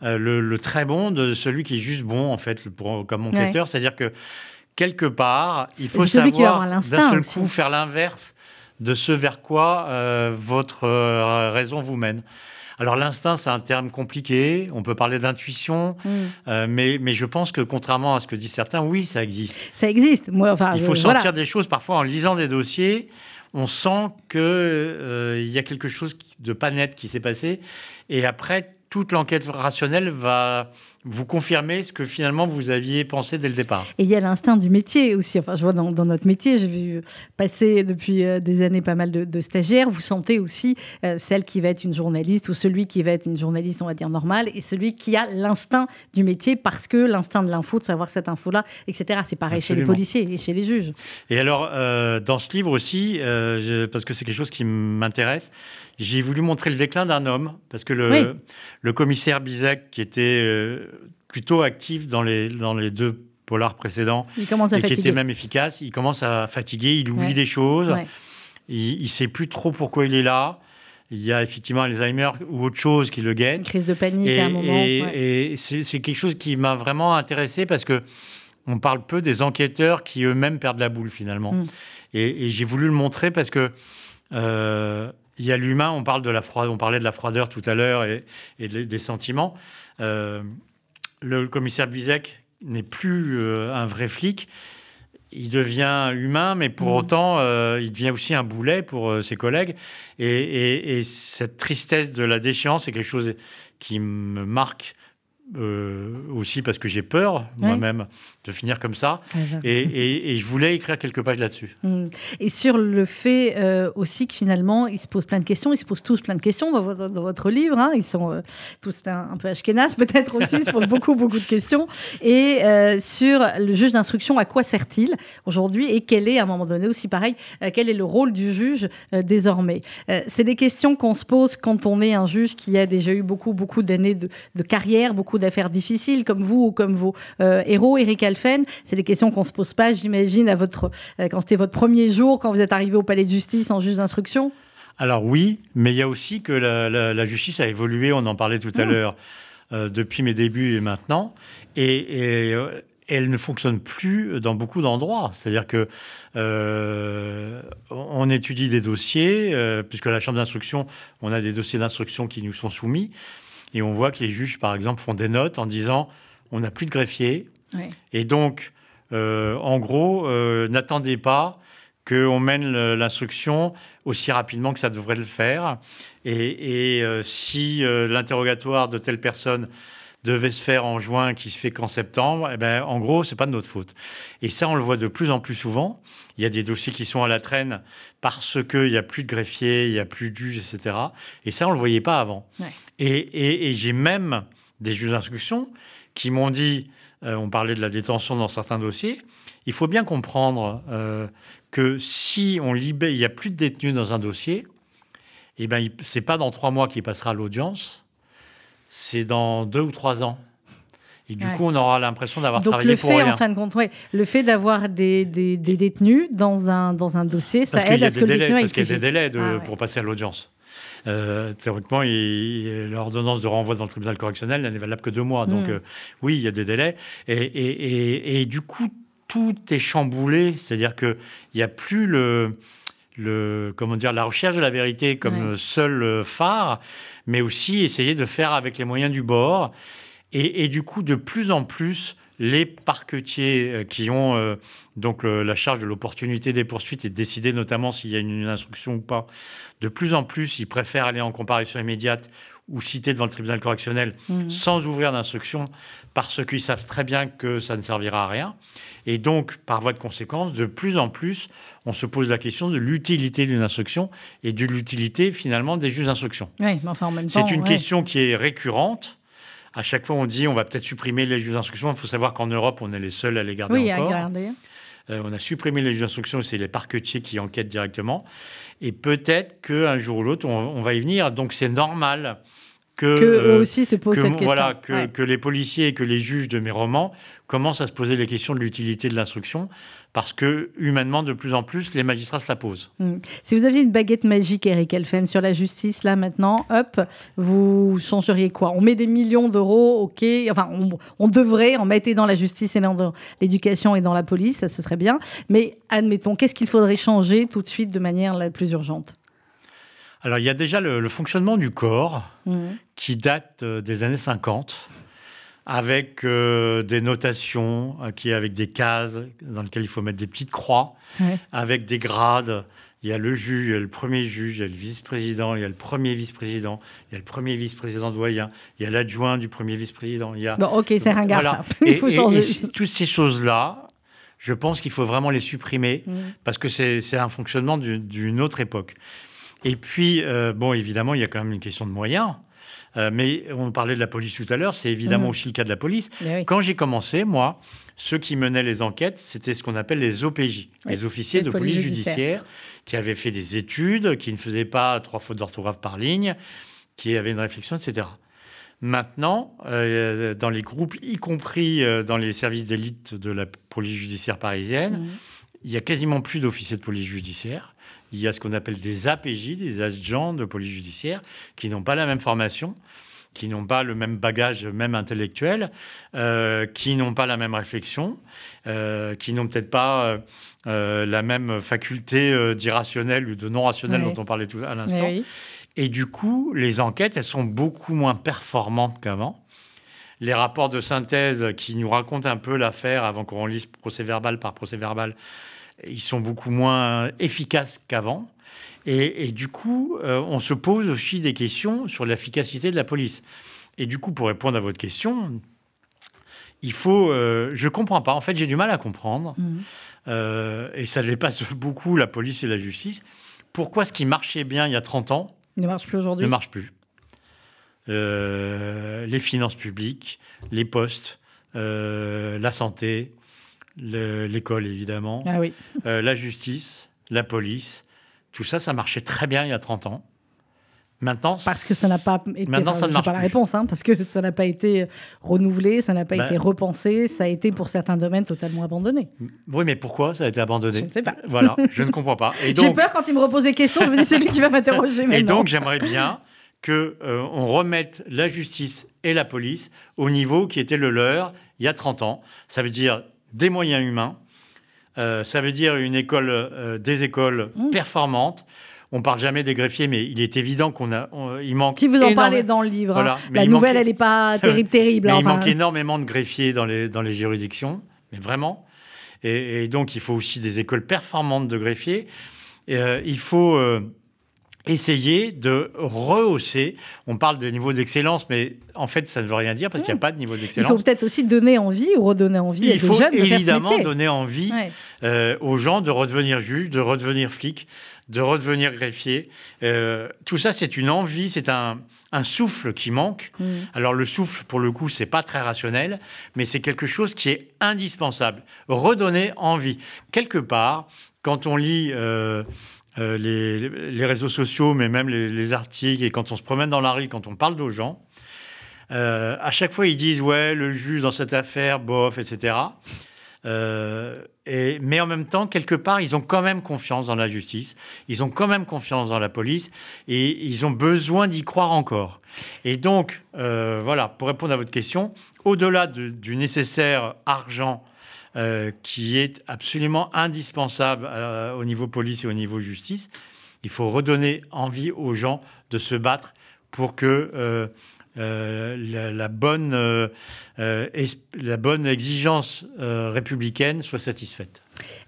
euh, le, très bon de celui qui est juste bon, en fait, pour, comme enquêteur. C'est-à-dire que quelque part, il faut savoir d'un seul coup faire l'inverse de ce vers quoi votre raison vous mène. Alors l'instinct, c'est un terme compliqué. On peut parler d'intuition, mm. mais, mais je pense que contrairement à ce que disent certains, oui, ça existe. Ça existe. Moi, enfin, il faut sentir des choses parfois en lisant des dossiers on sent qu'il euh, y a quelque chose de pas net qui s'est passé. Et après, toute l'enquête rationnelle va vous confirmer ce que finalement vous aviez pensé dès le départ. Et il y a l'instinct du métier aussi. Enfin, je vois dans, notre métier, j'ai vu passer depuis euh, des années pas mal de, stagiaires. Vous sentez aussi euh, celle qui va être une journaliste ou celui qui va être une journaliste, on va dire normale, et celui qui a l'instinct du métier parce que l'instinct de l'info, de savoir cette info-là, etc. C'est pareil chez les policiers et chez les juges. Et alors, euh, dans ce livre aussi, parce que c'est quelque chose qui m'intéresse, j'ai voulu montrer le déclin d'un homme, parce que le, le commissaire Bizek, qui était plutôt actif dans les, dans les deux polars précédents, et qui était même efficace, il commence à fatiguer, il oublie des choses, il ne sait plus trop pourquoi il est là. Il y a effectivement Alzheimer ou autre chose qui le guette. Une crise de panique à un moment. Et, c'est quelque chose qui m'a vraiment intéressé parce que on parle peu des enquêteurs qui eux-mêmes perdent la boule finalement. Mm. Et, j'ai voulu le montrer parce que euh, il y a l'humain, on, parle de la froideur, on parlait de la froideur tout à l'heure et, des sentiments. Euh, le commissaire Bizek n'est plus euh, un vrai flic. Il devient humain, mais pour mmh. autant, euh, il devient aussi un boulet pour ses collègues. Et, et, cette tristesse de la déchéance est quelque chose qui me marque euh, aussi parce que j'ai peur moi-même de finir comme ça. et, je voulais écrire quelques pages là-dessus. Mm. Et sur le fait euh, aussi que finalement, ils se posent plein de questions, ils se posent tous plein de questions dans votre, dans votre livre. Hein. Ils sont euh, tous un, peu ashkénazes [laughs] peut-être aussi, ils se posent beaucoup, beaucoup de questions. Et sur le juge d'instruction, à quoi sert-il aujourd'hui Et quel est, à un moment donné aussi pareil, quel est le rôle du juge désormais? C'est des questions qu'on se pose quand on est un juge qui a déjà eu beaucoup, beaucoup d'années de, de carrière, beaucoup d'affaires difficiles, comme vous ou comme vos euh, héros, Eric Alphen. C'est des questions qu'on se pose pas, j'imagine, à votre euh, quand c'était votre premier jour, quand vous êtes arrivé au palais de justice en juge d'instruction. Alors oui, mais il y a aussi que la, justice a évolué. On en parlait tout à mmh. l'heure euh, depuis mes débuts et maintenant, et, elle ne fonctionne plus dans beaucoup d'endroits. C'est-à-dire que on étudie des dossiers, puisque la chambre d'instruction, on a des dossiers d'instruction qui nous sont soumis. Et on voit que les juges, par exemple, font des notes en disant on n'a plus de greffier. Et donc, euh, en gros, euh, n'attendez pas qu'on mène l'instruction aussi rapidement que ça devrait le faire. Et, euh, si l'interrogatoire de telle personne devait se faire en juin, qui se fait qu'en septembre, eh ben, en gros, c'est pas de notre faute. Et ça, on le voit de plus en plus souvent. Il y a des dossiers qui sont à la traîne parce qu'il n'y a plus de greffiers, il n'y a plus de juges, etc. Et ça, on ne le voyait pas avant. Et, j'ai même des juges d'instruction qui m'ont dit, euh, on parlait de la détention dans certains dossiers, il faut bien comprendre euh, que si on libère, il n'y a plus de détenus dans un dossier, eh ben, ce n'est pas dans trois mois qu'il passera à l'audience, c'est dans deux ou trois ans. Et du coup, on aura l'impression d'avoir travaillé le pour fait, rien. En fin de compte, ouais, le fait d'avoir des, des, détenus dans un, dans un dossier, ça aide à ce que le Parce qu'il y a des délais de, ah pour passer à l'audience. Euh, théoriquement, l'ordonnance de renvoi devant le tribunal correctionnel n'est valable que deux mois. Donc, hmm. euh, oui, il y a des délais. Et, et, et, du coup, tout est chamboulé. C'est-à-dire qu'il n'y a plus le, le, comment dire, la recherche de la vérité comme seul phare, mais aussi essayer de faire avec les moyens du bord. Et, du coup, de plus en plus, les parquetiers euh, qui ont euh, donc la charge de l'opportunité des poursuites et de décider notamment s'il y a une, instruction ou pas, de plus en plus, ils préfèrent aller en comparution immédiate ou citer devant le tribunal correctionnel mmh. sans ouvrir d'instruction parce qu'ils savent très bien que ça ne servira à rien. Et donc, par voie de conséquence, de plus en plus, on se pose la question de l'utilité d'une instruction et de l'utilité finalement des juges d'instruction. Oui, enfin, C'est une question qui est récurrente à chaque fois, on dit on va peut-être supprimer les juges d'instruction. Il faut savoir qu'en Europe, on est les seuls à les garder oui, encore. À garder. Euh, on a supprimé les juges d'instruction, c'est les parquetiers qui enquêtent directement. Et peut-être qu'un jour ou l'autre, on, va y venir. Donc c'est normal que, aussi se posent cette question. Voilà, que, les policiers et que les juges de mes romans commencent à se poser les questions de l'utilité de l'instruction, parce que humainement, de plus en plus, les magistrats se la posent. Hmm. Si vous aviez une baguette magique, Eric Elfen, sur la justice, là maintenant, hop, vous changeriez quoi? On met des millions d'euros, ok, enfin, on, devrait en mettre dans la justice et dans l'éducation et dans la police, ça ce serait bien, mais admettons, qu'est-ce qu'il faudrait changer tout de suite de manière la plus urgente? Alors, il y a déjà le, fonctionnement du corps mmh. qui date euh, des années 50, avec euh, des notations, euh, qui avec des cases dans lesquelles il faut mettre des petites croix, avec des grades. Il y a le juge, il y a le premier juge, il y a le vice-président, il y a le premier vice-président, il y a le premier vice-président doyen, il y a l'adjoint du premier vice-président. Il y a... Bon, ok, c'est un voilà. [laughs] il faut changer. Et, toutes ces choses-là, je pense qu'il faut vraiment les supprimer mmh. parce que c'est un fonctionnement d'une autre époque. Et puis, euh, bon, évidemment, il y a quand même une question de moyens. Euh, mais on parlait de la police tout à l'heure, c'est évidemment mmh. aussi le cas de la police. Quand j'ai commencé, moi, ceux qui menaient les enquêtes, c'était ce qu'on appelle les OPJ, les officiers de police, judiciaire. qui avaient fait des études, qui ne faisaient pas trois fautes d'orthographe par ligne, qui avaient une réflexion, etc. Maintenant, euh, dans les groupes, y compris dans les services d'élite de la police judiciaire parisienne, mmh. il y a quasiment plus d'officiers de police judiciaire il y a ce qu'on appelle des APJ, des agents de police judiciaire, qui n'ont pas la même formation, qui n'ont pas le même bagage, même intellectuel, euh, qui n'ont pas la même réflexion, euh, qui n'ont peut-être pas euh, la même faculté d'irrationnel ou de non rationnel dont on parlait tout à l'instant. Et du coup, les enquêtes, elles sont beaucoup moins performantes qu'avant. Les rapports de synthèse qui nous racontent un peu l'affaire avant qu'on lise procès verbal par procès verbal, ils sont beaucoup moins efficaces qu'avant. Et, du coup, euh, on se pose aussi des questions sur l'efficacité de la police. Et du coup, pour répondre à votre question, il faut. Euh, je comprends pas. En fait, j'ai du mal à comprendre. Mmh. Euh, et ça dépasse [laughs] beaucoup la police et la justice. Pourquoi ce qui marchait bien il y a 30 ans ne marche plus aujourd'hui Ne marche plus? Les finances publiques, les postes, la santé, l'école évidemment, ah euh, la justice, la police, tout ça, ça marchait très bien il y a 30 ans. Maintenant, parce que ça n'a pas été. Maintenant, ça ne marche pas la réponse, hein, parce que ça n'a pas été renouvelé, ça n'a pas bah été repensé, ça a été pour certains domaines totalement abandonné. Oui, mais pourquoi ça a été abandonné? Je ne sais pas. Voilà, je ne comprends pas. [laughs] J'ai peur quand il me repose des questions, je me dis c'est lui qui va m'interroger [laughs] Et donc, j'aimerais bien que euh, on remette la justice et la police au niveau qui était le leur il y a 30 ans. Ça veut dire des moyens humains. Euh, ça veut dire une école, euh, des écoles mmh. performantes. On parle jamais des greffiers, mais il est évident qu'on a, il manque. Si vous en parlez dans le livre, hein. la nouvelle, elle n'est pas [laughs] terrible, terrible. il manque énormément de greffiers dans les dans les juridictions, mais vraiment. Et, donc, il faut aussi des écoles performantes de greffiers. Euh, il faut essayer de rehausser. On parle de niveau d'excellence, mais en fait, ça ne veut rien dire parce qu'il n'y a pas de niveau d'excellence. Il faut peut-être aussi donner envie ou redonner envie Il faut évidemment donner envie euh, aux gens de redevenir juge, de redevenir flic, de redevenir greffier. Euh, tout ça, c'est une envie, c'est un, souffle qui manque. Hmm. Alors le souffle, pour le coup, c'est pas très rationnel, mais c'est quelque chose qui est indispensable. Redonner envie. Quelque part, quand on lit... Euh, euh, les, réseaux sociaux, mais même les, articles, et quand on se promène dans la rue, quand on parle aux gens, euh, à chaque fois ils disent ouais, le juge dans cette affaire, bof, etc. Euh, et, mais en même temps, quelque part, ils ont quand même confiance dans la justice, ils ont quand même confiance dans la police, et ils ont besoin d'y croire encore. Et donc, voilà, pour répondre à votre question, au-delà du nécessaire argent euh, qui est absolument indispensable euh, au niveau police et au niveau justice. Il faut redonner envie aux gens de se battre pour que euh, la, bonne, la bonne exigence républicaine soit satisfaite.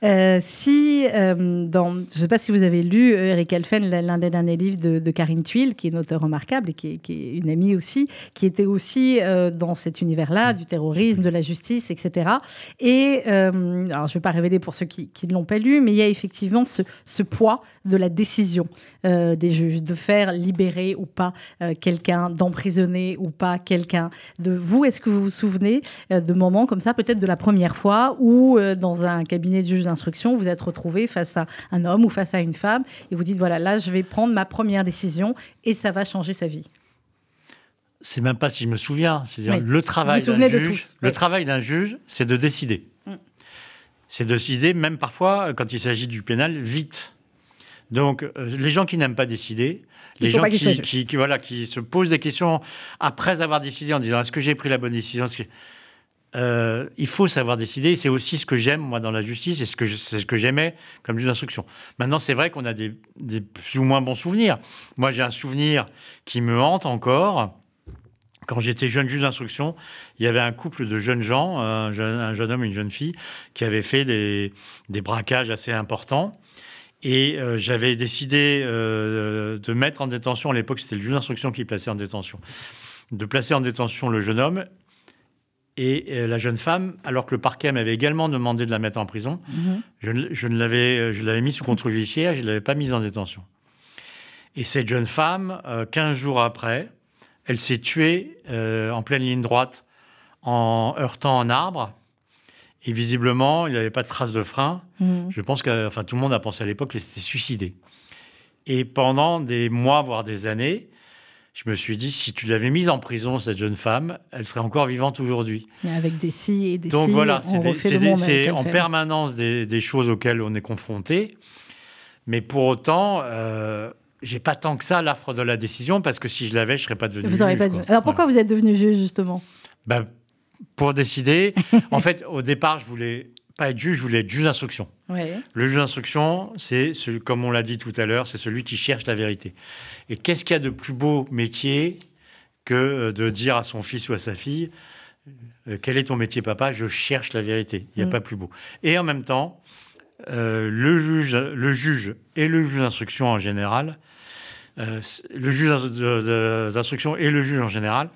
Euh, si, euh, dans, je ne sais pas si vous avez lu euh, Eric Elfen, l'un des derniers livres de, Karine Thuil, qui est une auteure remarquable et qui est, une amie aussi, qui était aussi dans cet univers-là, du terrorisme, de la justice, etc. Et, alors je ne vais pas révéler pour ceux qui, ne l'ont pas lu, mais il y a effectivement ce, ce poids de la décision des juges, de faire libérer ou pas quelqu'un, d'emprisonner ou pas quelqu'un. De vous, est-ce que vous vous souvenez de moments comme ça, peut-être de la première fois, où dans un cabinet de juge d'instruction, vous êtes retrouvé face à un homme ou face à une femme et vous dites voilà, là, je vais prendre ma première décision et ça va changer sa vie c'est même pas si je me souviens. C'est le travail d'un juge. Le travail d'un juge, c'est de décider. Mm. C'est de décider, même parfois, quand il s'agit du pénal, vite. Donc, euh, les gens qui n'aiment pas décider, les gens qui, qui, voilà, qui se posent des questions après avoir décidé en disant est-ce que j'ai pris la bonne décision euh, il faut savoir décider. C'est aussi ce que j'aime, moi, dans la justice, et ce que, ce que j'aimais comme juge d'instruction. Maintenant, c'est vrai qu'on a des, plus ou moins bons souvenirs. Moi, j'ai un souvenir qui me hante encore. Quand j'étais jeune juge d'instruction, il y avait un couple de jeunes gens, un jeune, homme et une jeune fille, qui avaient fait des, braquages assez importants. Et euh, j'avais décidé euh, de mettre en détention, à l'époque c'était le juge d'instruction qui plaçait en détention, de placer en détention le jeune homme et euh, la jeune femme, alors que le parquet m'avait également demandé de la mettre en prison. Mhm. Je, je, ne l'avais, je l'avais mis sous contrôle judiciaire, je ne l'avais pas mise en détention. Et cette jeune femme, 15 jours après, elle s'est tuée en pleine ligne droite en heurtant un arbre et visiblement, il n'y avait pas de trace de frein. Mm. Je pense que enfin, tout le monde a pensé à l'époque qu'elle s'était suicidée. Et pendant des mois, voire des années, je me suis dit, si tu l'avais mise en prison, cette jeune femme, elle serait encore vivante aujourd'hui. Avec des si et des Donc voilà, c'est en permanence des, choses auxquelles on est confronté. Mais pour autant, euh, j'ai pas tant que ça l'affre de la décision, parce que si je l'avais, je serais pas devenu vous juge. Pas Alors pourquoi vous êtes devenu juge, justement? Ben, pour décider. [laughs] en fait, au départ, je voulais pas être juge, je voulais être juge d'instruction. Le juge d'instruction, c'est, comme on l'a dit tout à l'heure, c'est celui qui cherche la vérité. Et qu'est-ce qu'il y a de plus beau métier que euh, de dire à son fils ou à sa fille, euh, quel est ton métier, papa? Je cherche la vérité. Il n'y a mm. pas plus beau. Et en même temps, euh, le, juge, le juge et le juge d'instruction en général, le juge d'instruction et le juge en général,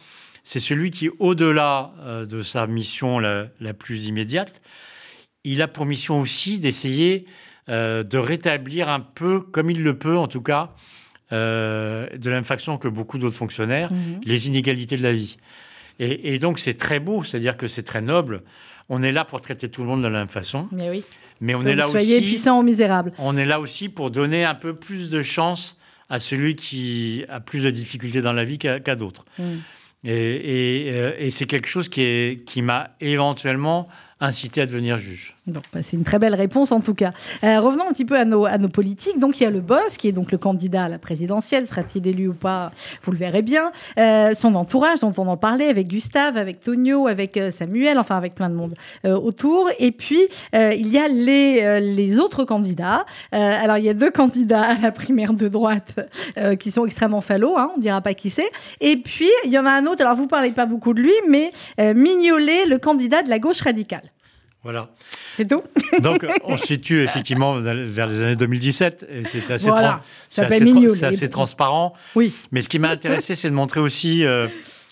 c'est celui qui, au-delà de sa mission la, plus immédiate, il a pour mission aussi d'essayer euh, de rétablir un peu, comme il le peut en tout cas, euh, de la même façon que beaucoup d'autres fonctionnaires, mhm. les inégalités de la vie. Et, donc c'est très beau, c'est-à-dire que c'est très noble. On est là pour traiter tout le monde de la même façon. Mais oui. Mais on est là soyez aussi. puissant ou misérable. On est là aussi pour donner un peu plus de chance à celui qui a plus de difficultés dans la vie qu'à d'autres. Mm. Euh, et, c'est quelque chose qui, qui m'a éventuellement incité à devenir juge. Bah, c'est une très belle réponse en tout cas. Euh, revenons un petit peu à nos, politiques. Donc il y a le boss qui est donc le candidat à la présidentielle. Sera-t-il élu ou pas Vous le verrez bien. Euh, son entourage dont on en parlait avec Gustave, avec Tonio, avec euh, Samuel, enfin avec plein de monde autour. Et puis il y a les, autres candidats. alors il y a deux candidats à la primaire de droite qui sont extrêmement fallot, hein, on dira pas qui c'est. Et puis il y en a un autre, alors vous parlez pas beaucoup de lui, mais Mignolet, le candidat de la gauche radicale. Voilà. C'est tout. Donc, on se situe [laughs] effectivement vers les années 2017 et c'est assez, assez, transparent. Oui. Mais ce qui m'a intéressé, c'est de montrer aussi euh,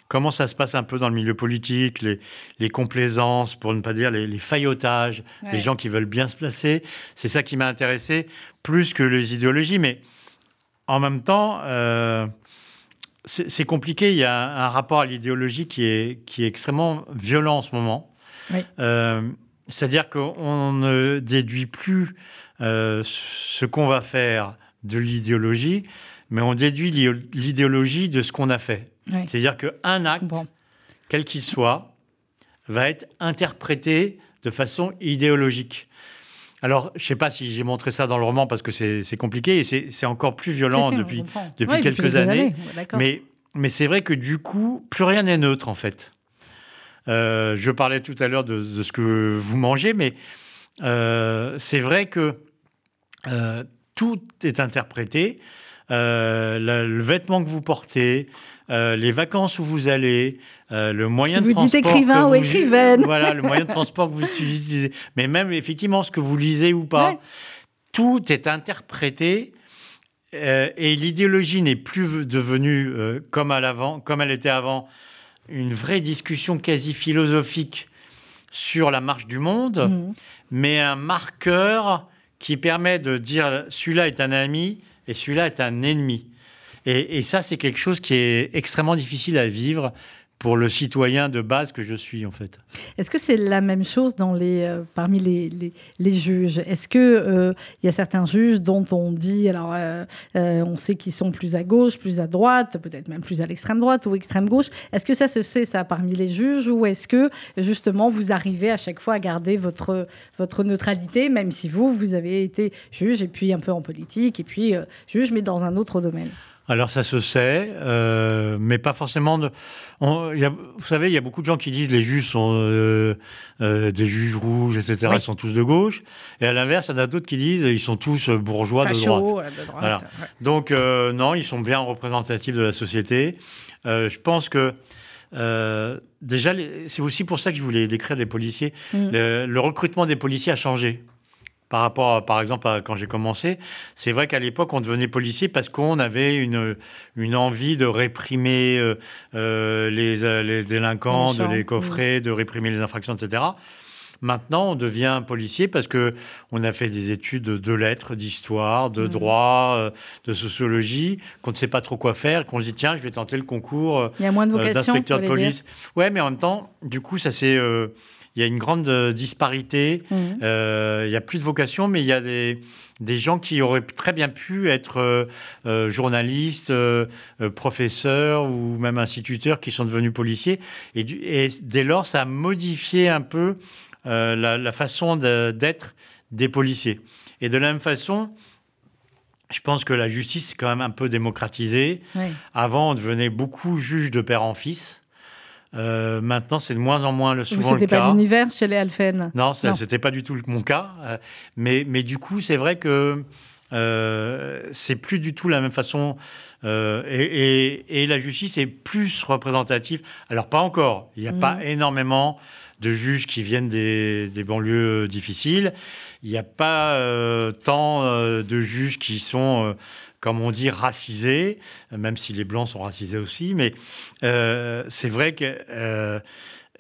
comment ça se passe un peu dans le milieu politique, les, les complaisances, pour ne pas dire les, les faillotages, les gens qui veulent bien se placer. C'est ça qui m'a intéressé, plus que les idéologies. Mais en même temps, euh, c'est compliqué. Il y a un, rapport à l'idéologie qui est, qui est extrêmement violent en ce moment. Oui. Euh, c'est-à-dire qu'on ne déduit plus euh, ce qu'on va faire de l'idéologie, mais on déduit l'idéologie de ce qu'on a fait. C'est-à-dire qu'un acte, quel qu'il soit, va être interprété de façon idéologique. Alors, je ne sais pas si j'ai montré ça dans le roman parce que c'est compliqué et c'est encore plus violent depuis, depuis, quelques, années. mais mais c'est vrai que du coup, plus rien n'est neutre en fait. Euh, je parlais tout à l'heure de, ce que vous mangez, mais euh, c'est vrai que euh, tout est interprété. le vêtement que vous portez, les vacances où vous allez, le moyen de transport. écrivain ou écrivaine. Voilà, le moyen de [laughs] transport que vous utilisez. Mais même effectivement ce que vous lisez ou pas, tout est interprété. et l'idéologie n'est plus devenue comme, à comme elle était avant, une vraie discussion quasi philosophique sur la marche du monde, mmh. mais un marqueur qui permet de dire celui-là est un ami et celui-là est un ennemi. Et, ça, c'est quelque chose qui est extrêmement difficile à vivre pour le citoyen de base que je suis en fait. Est-ce que c'est la même chose euh, parmi les, juges? Est-ce qu'il euh, y a certains juges dont on dit, alors euh, on sait qu'ils sont plus à gauche, plus à droite, peut-être même plus à l'extrême droite ou extrême gauche. Est-ce que ça se sait ça parmi les juges ou est-ce que justement vous arrivez à chaque fois à garder votre neutralité, même si vous, vous avez été juge et puis un peu en politique et puis juge mais dans un autre domaine? Alors ça se sait, euh, mais pas forcément. De, vous savez, il y a beaucoup de gens qui disent les juges sont euh, euh, des juges rouges, etc. Ils sont tous de gauche. Et à l'inverse, il y en a d'autres qui disent ils sont tous bourgeois de droite. voilà. Donc non, ils sont bien représentatifs de la société. je pense que déjà, c'est aussi pour ça que je voulais décrire des policiers. Mm. le recrutement des policiers a changé par rapport, par exemple, à quand j'ai commencé. C'est vrai qu'à l'époque, on devenait policier parce qu'on avait une, une envie de réprimer euh, euh, les, les, délinquants, de les coffrer, de réprimer les infractions, etc. Maintenant, on devient policier parce que on a fait des études de lettres, d'histoire, de droit, euh, de sociologie, qu'on ne sait pas trop quoi faire, qu'on se dit tiens, je vais tenter le concours d'inspecteur de police. Ouais, mais en même temps, du coup, ça c'est il y a une grande euh, disparité. Mmh. Euh, il n'y a plus de vocation, mais il y a des, des gens qui auraient très bien pu être euh, journalistes, professeurs ou même instituteurs qui sont devenus policiers. Et, et dès lors, ça a modifié un peu la, façon d'être des policiers. Et de la même façon, je pense que la justice est quand même un peu démocratisée. Avant, on devenait beaucoup juge de père en fils. Euh, maintenant, c'est de moins en moins le souvent le cas. C'était pas l'univers chez les Alphen Non, ce n'était pas du tout mon cas. Euh, mais, mais du coup, c'est vrai que euh, c'est plus du tout la même façon. Euh, et, et, la justice est plus représentative. Alors, pas encore. Il n'y a pas mm. énormément de juges qui viennent des, des banlieues difficiles. Il n'y a pas tant de juges qui sont comme on dit, racisés, même si les blancs sont racisés aussi, mais euh, c'est vrai que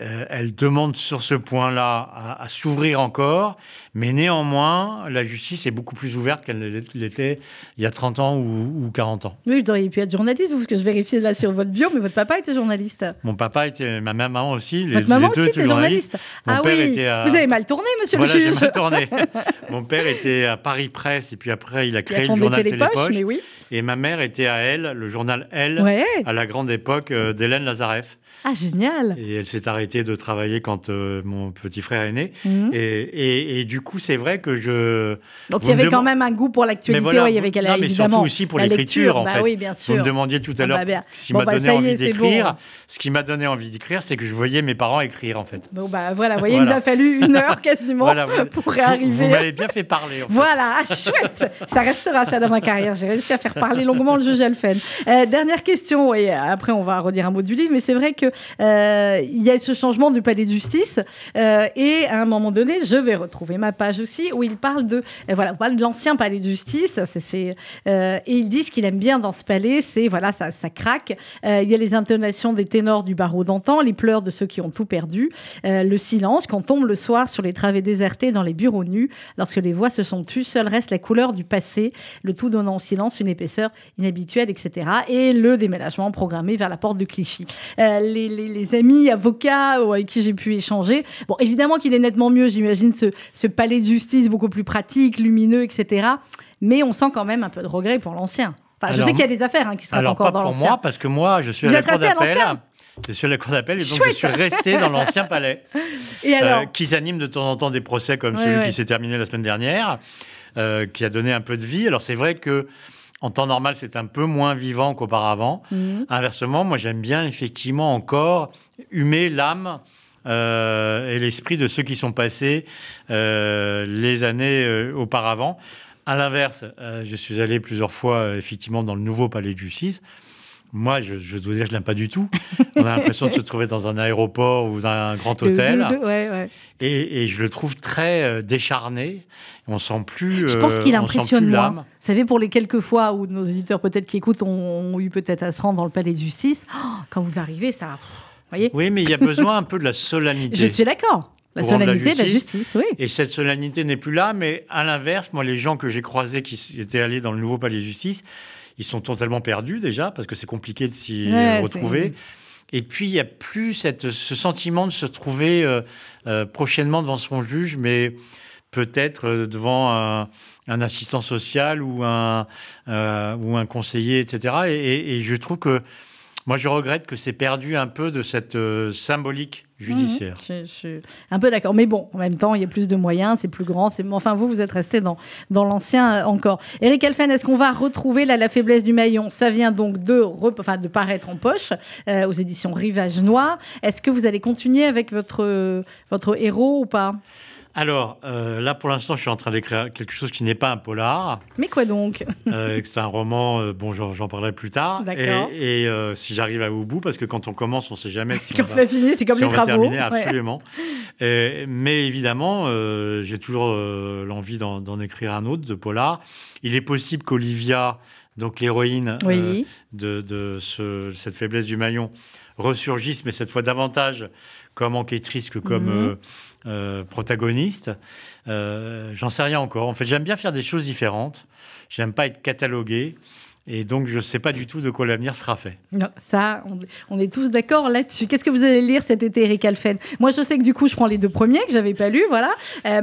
euh, elle demande sur ce point-là à, s'ouvrir encore, mais néanmoins, la justice est beaucoup plus ouverte qu'elle l'était il y a 30 ans ou, 40 ans. Oui, vous auriez pu être journaliste, vous, parce que je vérifie là sur votre bio, mais votre papa était journaliste. Mon papa était, ma maman aussi. votre maman aussi était journaliste. ah oui, vous avez mal tourné, monsieur le juge. Mal tourné. [laughs] Mon père était à Paris Presse, et puis après, il a créé le journal Télépoche. Mais oui. Et ma mère était à Elle, le journal Elle, à la grande époque euh, d'Hélène Lazareff. Ah, génial Et elle s'est arrêtée de travailler quand euh, mon petit frère est né. Mhm. Et, et, du coup, c'est vrai que je... Donc, il y avait quand même un goût pour l'actualité. il y avait non, mais surtout aussi pour l'écriture, en bah fait. Oui, bien sûr. Vous me demandiez tout à ah, l'heure bah, ce qui m'a bah, donné envie d'écrire. Ce qui m'a donné envie d'écrire, c'est que je voyais mes parents écrire, en fait. Bon, bah voilà, vous voyez, il nous a fallu une heure [laughs] quasiment pour arriver. Vous, m'avez bien fait parler, en fait. Voilà, ah, chouette Ça restera ça dans ma carrière. J'ai réussi à faire parler longuement le juge Alphen. Euh, dernière question, et après on va redire un mot du livre, mais c'est vrai que... Euh, il y a ce changement du palais de justice. Euh, et à un moment donné, je vais retrouver ma page aussi, où il parle de, euh, voilà, parle de l'ancien palais de justice. C'est, et il dit ce qu'il aime bien dans ce palais, c'est, voilà, ça, ça craque. il y a les intonations des ténors du barreau d'antan, les pleurs de ceux qui ont tout perdu, le silence quand tombe le soir sur les travées désertés dans les bureaux nus, lorsque les voix se sont tues, seule reste la couleur du passé, le tout donnant au silence une épaisseur inhabituelle, etc. Et le déménagement programmé vers la porte de Clichy. Les, les amis avocat avec qui j'ai pu échanger. Bon, évidemment qu'il est nettement mieux, j'imagine, ce, palais de justice beaucoup plus pratique, lumineux, etc. Mais on sent quand même un peu de regret pour l'ancien. Enfin, je sais qu'il y a des affaires hein, qui seraient encore dans l'ancien. pour moi, parce que moi, je suis à la cour d'appel. Je suis à la cour d'appel et donc je suis resté dans l'ancien palais. [laughs] Et alors euh, Qui s'anime de temps en temps des procès comme celui qui s'est terminé la semaine dernière, euh, qui a donné un peu de vie. Alors c'est vrai que en temps normal, c'est un peu moins vivant qu'auparavant. Mhm. Inversement, moi, j'aime bien effectivement encore humer l'âme euh, et l'esprit de ceux qui sont passés euh, les années euh, auparavant. À l'inverse, je suis allé plusieurs fois effectivement dans le nouveau palais de justice. Moi, je, dois dire, je l'aime pas du tout. On a l'impression de se trouver dans un aéroport ou dans un grand hôtel. Et, je le trouve très décharné. On sent plus. Je pense qu'il impressionne moins. Vous savez, pour les quelques fois où nos éditeurs peut-être qui écoutent ont, eu peut-être à se rendre dans le palais de justice, oh, quand vous arrivez, ça oui, mais il y a besoin un peu de la solennité. Je suis d'accord. La solennité de la justice, oui. Et cette solennité n'est plus là, mais à l'inverse, moi, les gens que j'ai croisés qui étaient allés dans le nouveau palais de justice, ils sont totalement perdus déjà, parce que c'est compliqué de s'y retrouver. Et puis, il n'y a plus cette, ce sentiment de se trouver euh, prochainement devant son juge, mais peut-être devant un, assistant social ou un, ou un conseiller, etc. et je trouve que moi, je regrette que c'est perdu un peu de cette euh, symbolique judiciaire. Mmh, je, suis un peu d'accord. Mais bon, en même temps, il y a plus de moyens, c'est plus grand. Enfin, vous, vous êtes resté dans, dans l'ancien euh, encore. Eric Elfen, est-ce qu'on va retrouver la faiblesse du maillon? Ça vient donc de, enfin, de paraître en poche euh, aux éditions Rivage Noir. Est-ce que vous allez continuer avec votre, votre héros ou pas? Alors, euh, là, pour l'instant, je suis en train d'écrire quelque chose qui n'est pas un polar. Mais quoi donc? Euh, C'est un roman, euh, bon, j'en parlerai plus tard. D'accord. Et, si j'arrive à au bout, parce que quand on commence, on ne sait jamais si quand on va, finir, c'est comme les travaux. terminer, absolument. mais évidemment, j'ai toujours l'envie d'en écrire un autre, de polar. Il est possible qu'Olivia, donc l'héroïne de, cette faiblesse du maillon, ressurgisse, mais cette fois davantage comme enquêtrice que comme mhm. Euh, euh, protagoniste. Euh, j'en sais rien encore. En fait, j'aime bien faire des choses différentes. J'aime pas être catalogué. Et donc, je ne sais pas du tout de quoi l'avenir sera fait. Non, ça, on, est tous d'accord là-dessus. Qu'est-ce que vous allez lire cet été, Eric Alphen? Moi, je sais que du coup, je prends les deux premiers que j'avais pas lus. Voilà.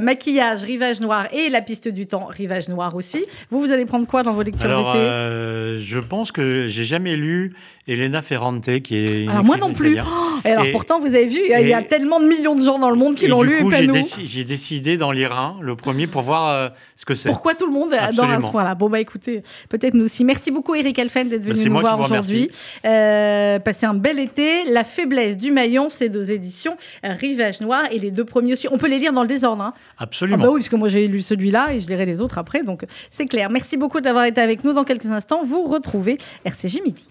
maquillage, Rivage Noir et La Piste du Temps, Rivage Noir aussi. Vous, vous allez prendre quoi dans vos lectures d'été? Je pense que j'ai jamais lu Elena Ferrante, qui est. alors moi non plus. Oh, alors pourtant, vous avez vu, il y, a tellement de millions de gens dans le monde qui l'ont lu et pas nous. J'ai décidé d'en lire un, le premier, pour voir euh, ce que c'est. Pourquoi tout le monde adore à ce point-là Bon, bah écoutez, peut-être nous aussi. Merci beaucoup, Eric Elfen, d'être bah, venu nous voir aujourd'hui. Euh, passez un bel été. La faiblesse du maillon, c'est deux éditions Rivage Noir et les deux premiers aussi. On peut les lire dans le désordre. Hein. Absolument. Ah bah oui, parce que moi j'ai lu celui-là et je lirai les autres après, donc c'est clair. Merci beaucoup d'avoir été avec nous. Dans quelques instants, vous retrouvez RCJ Midi.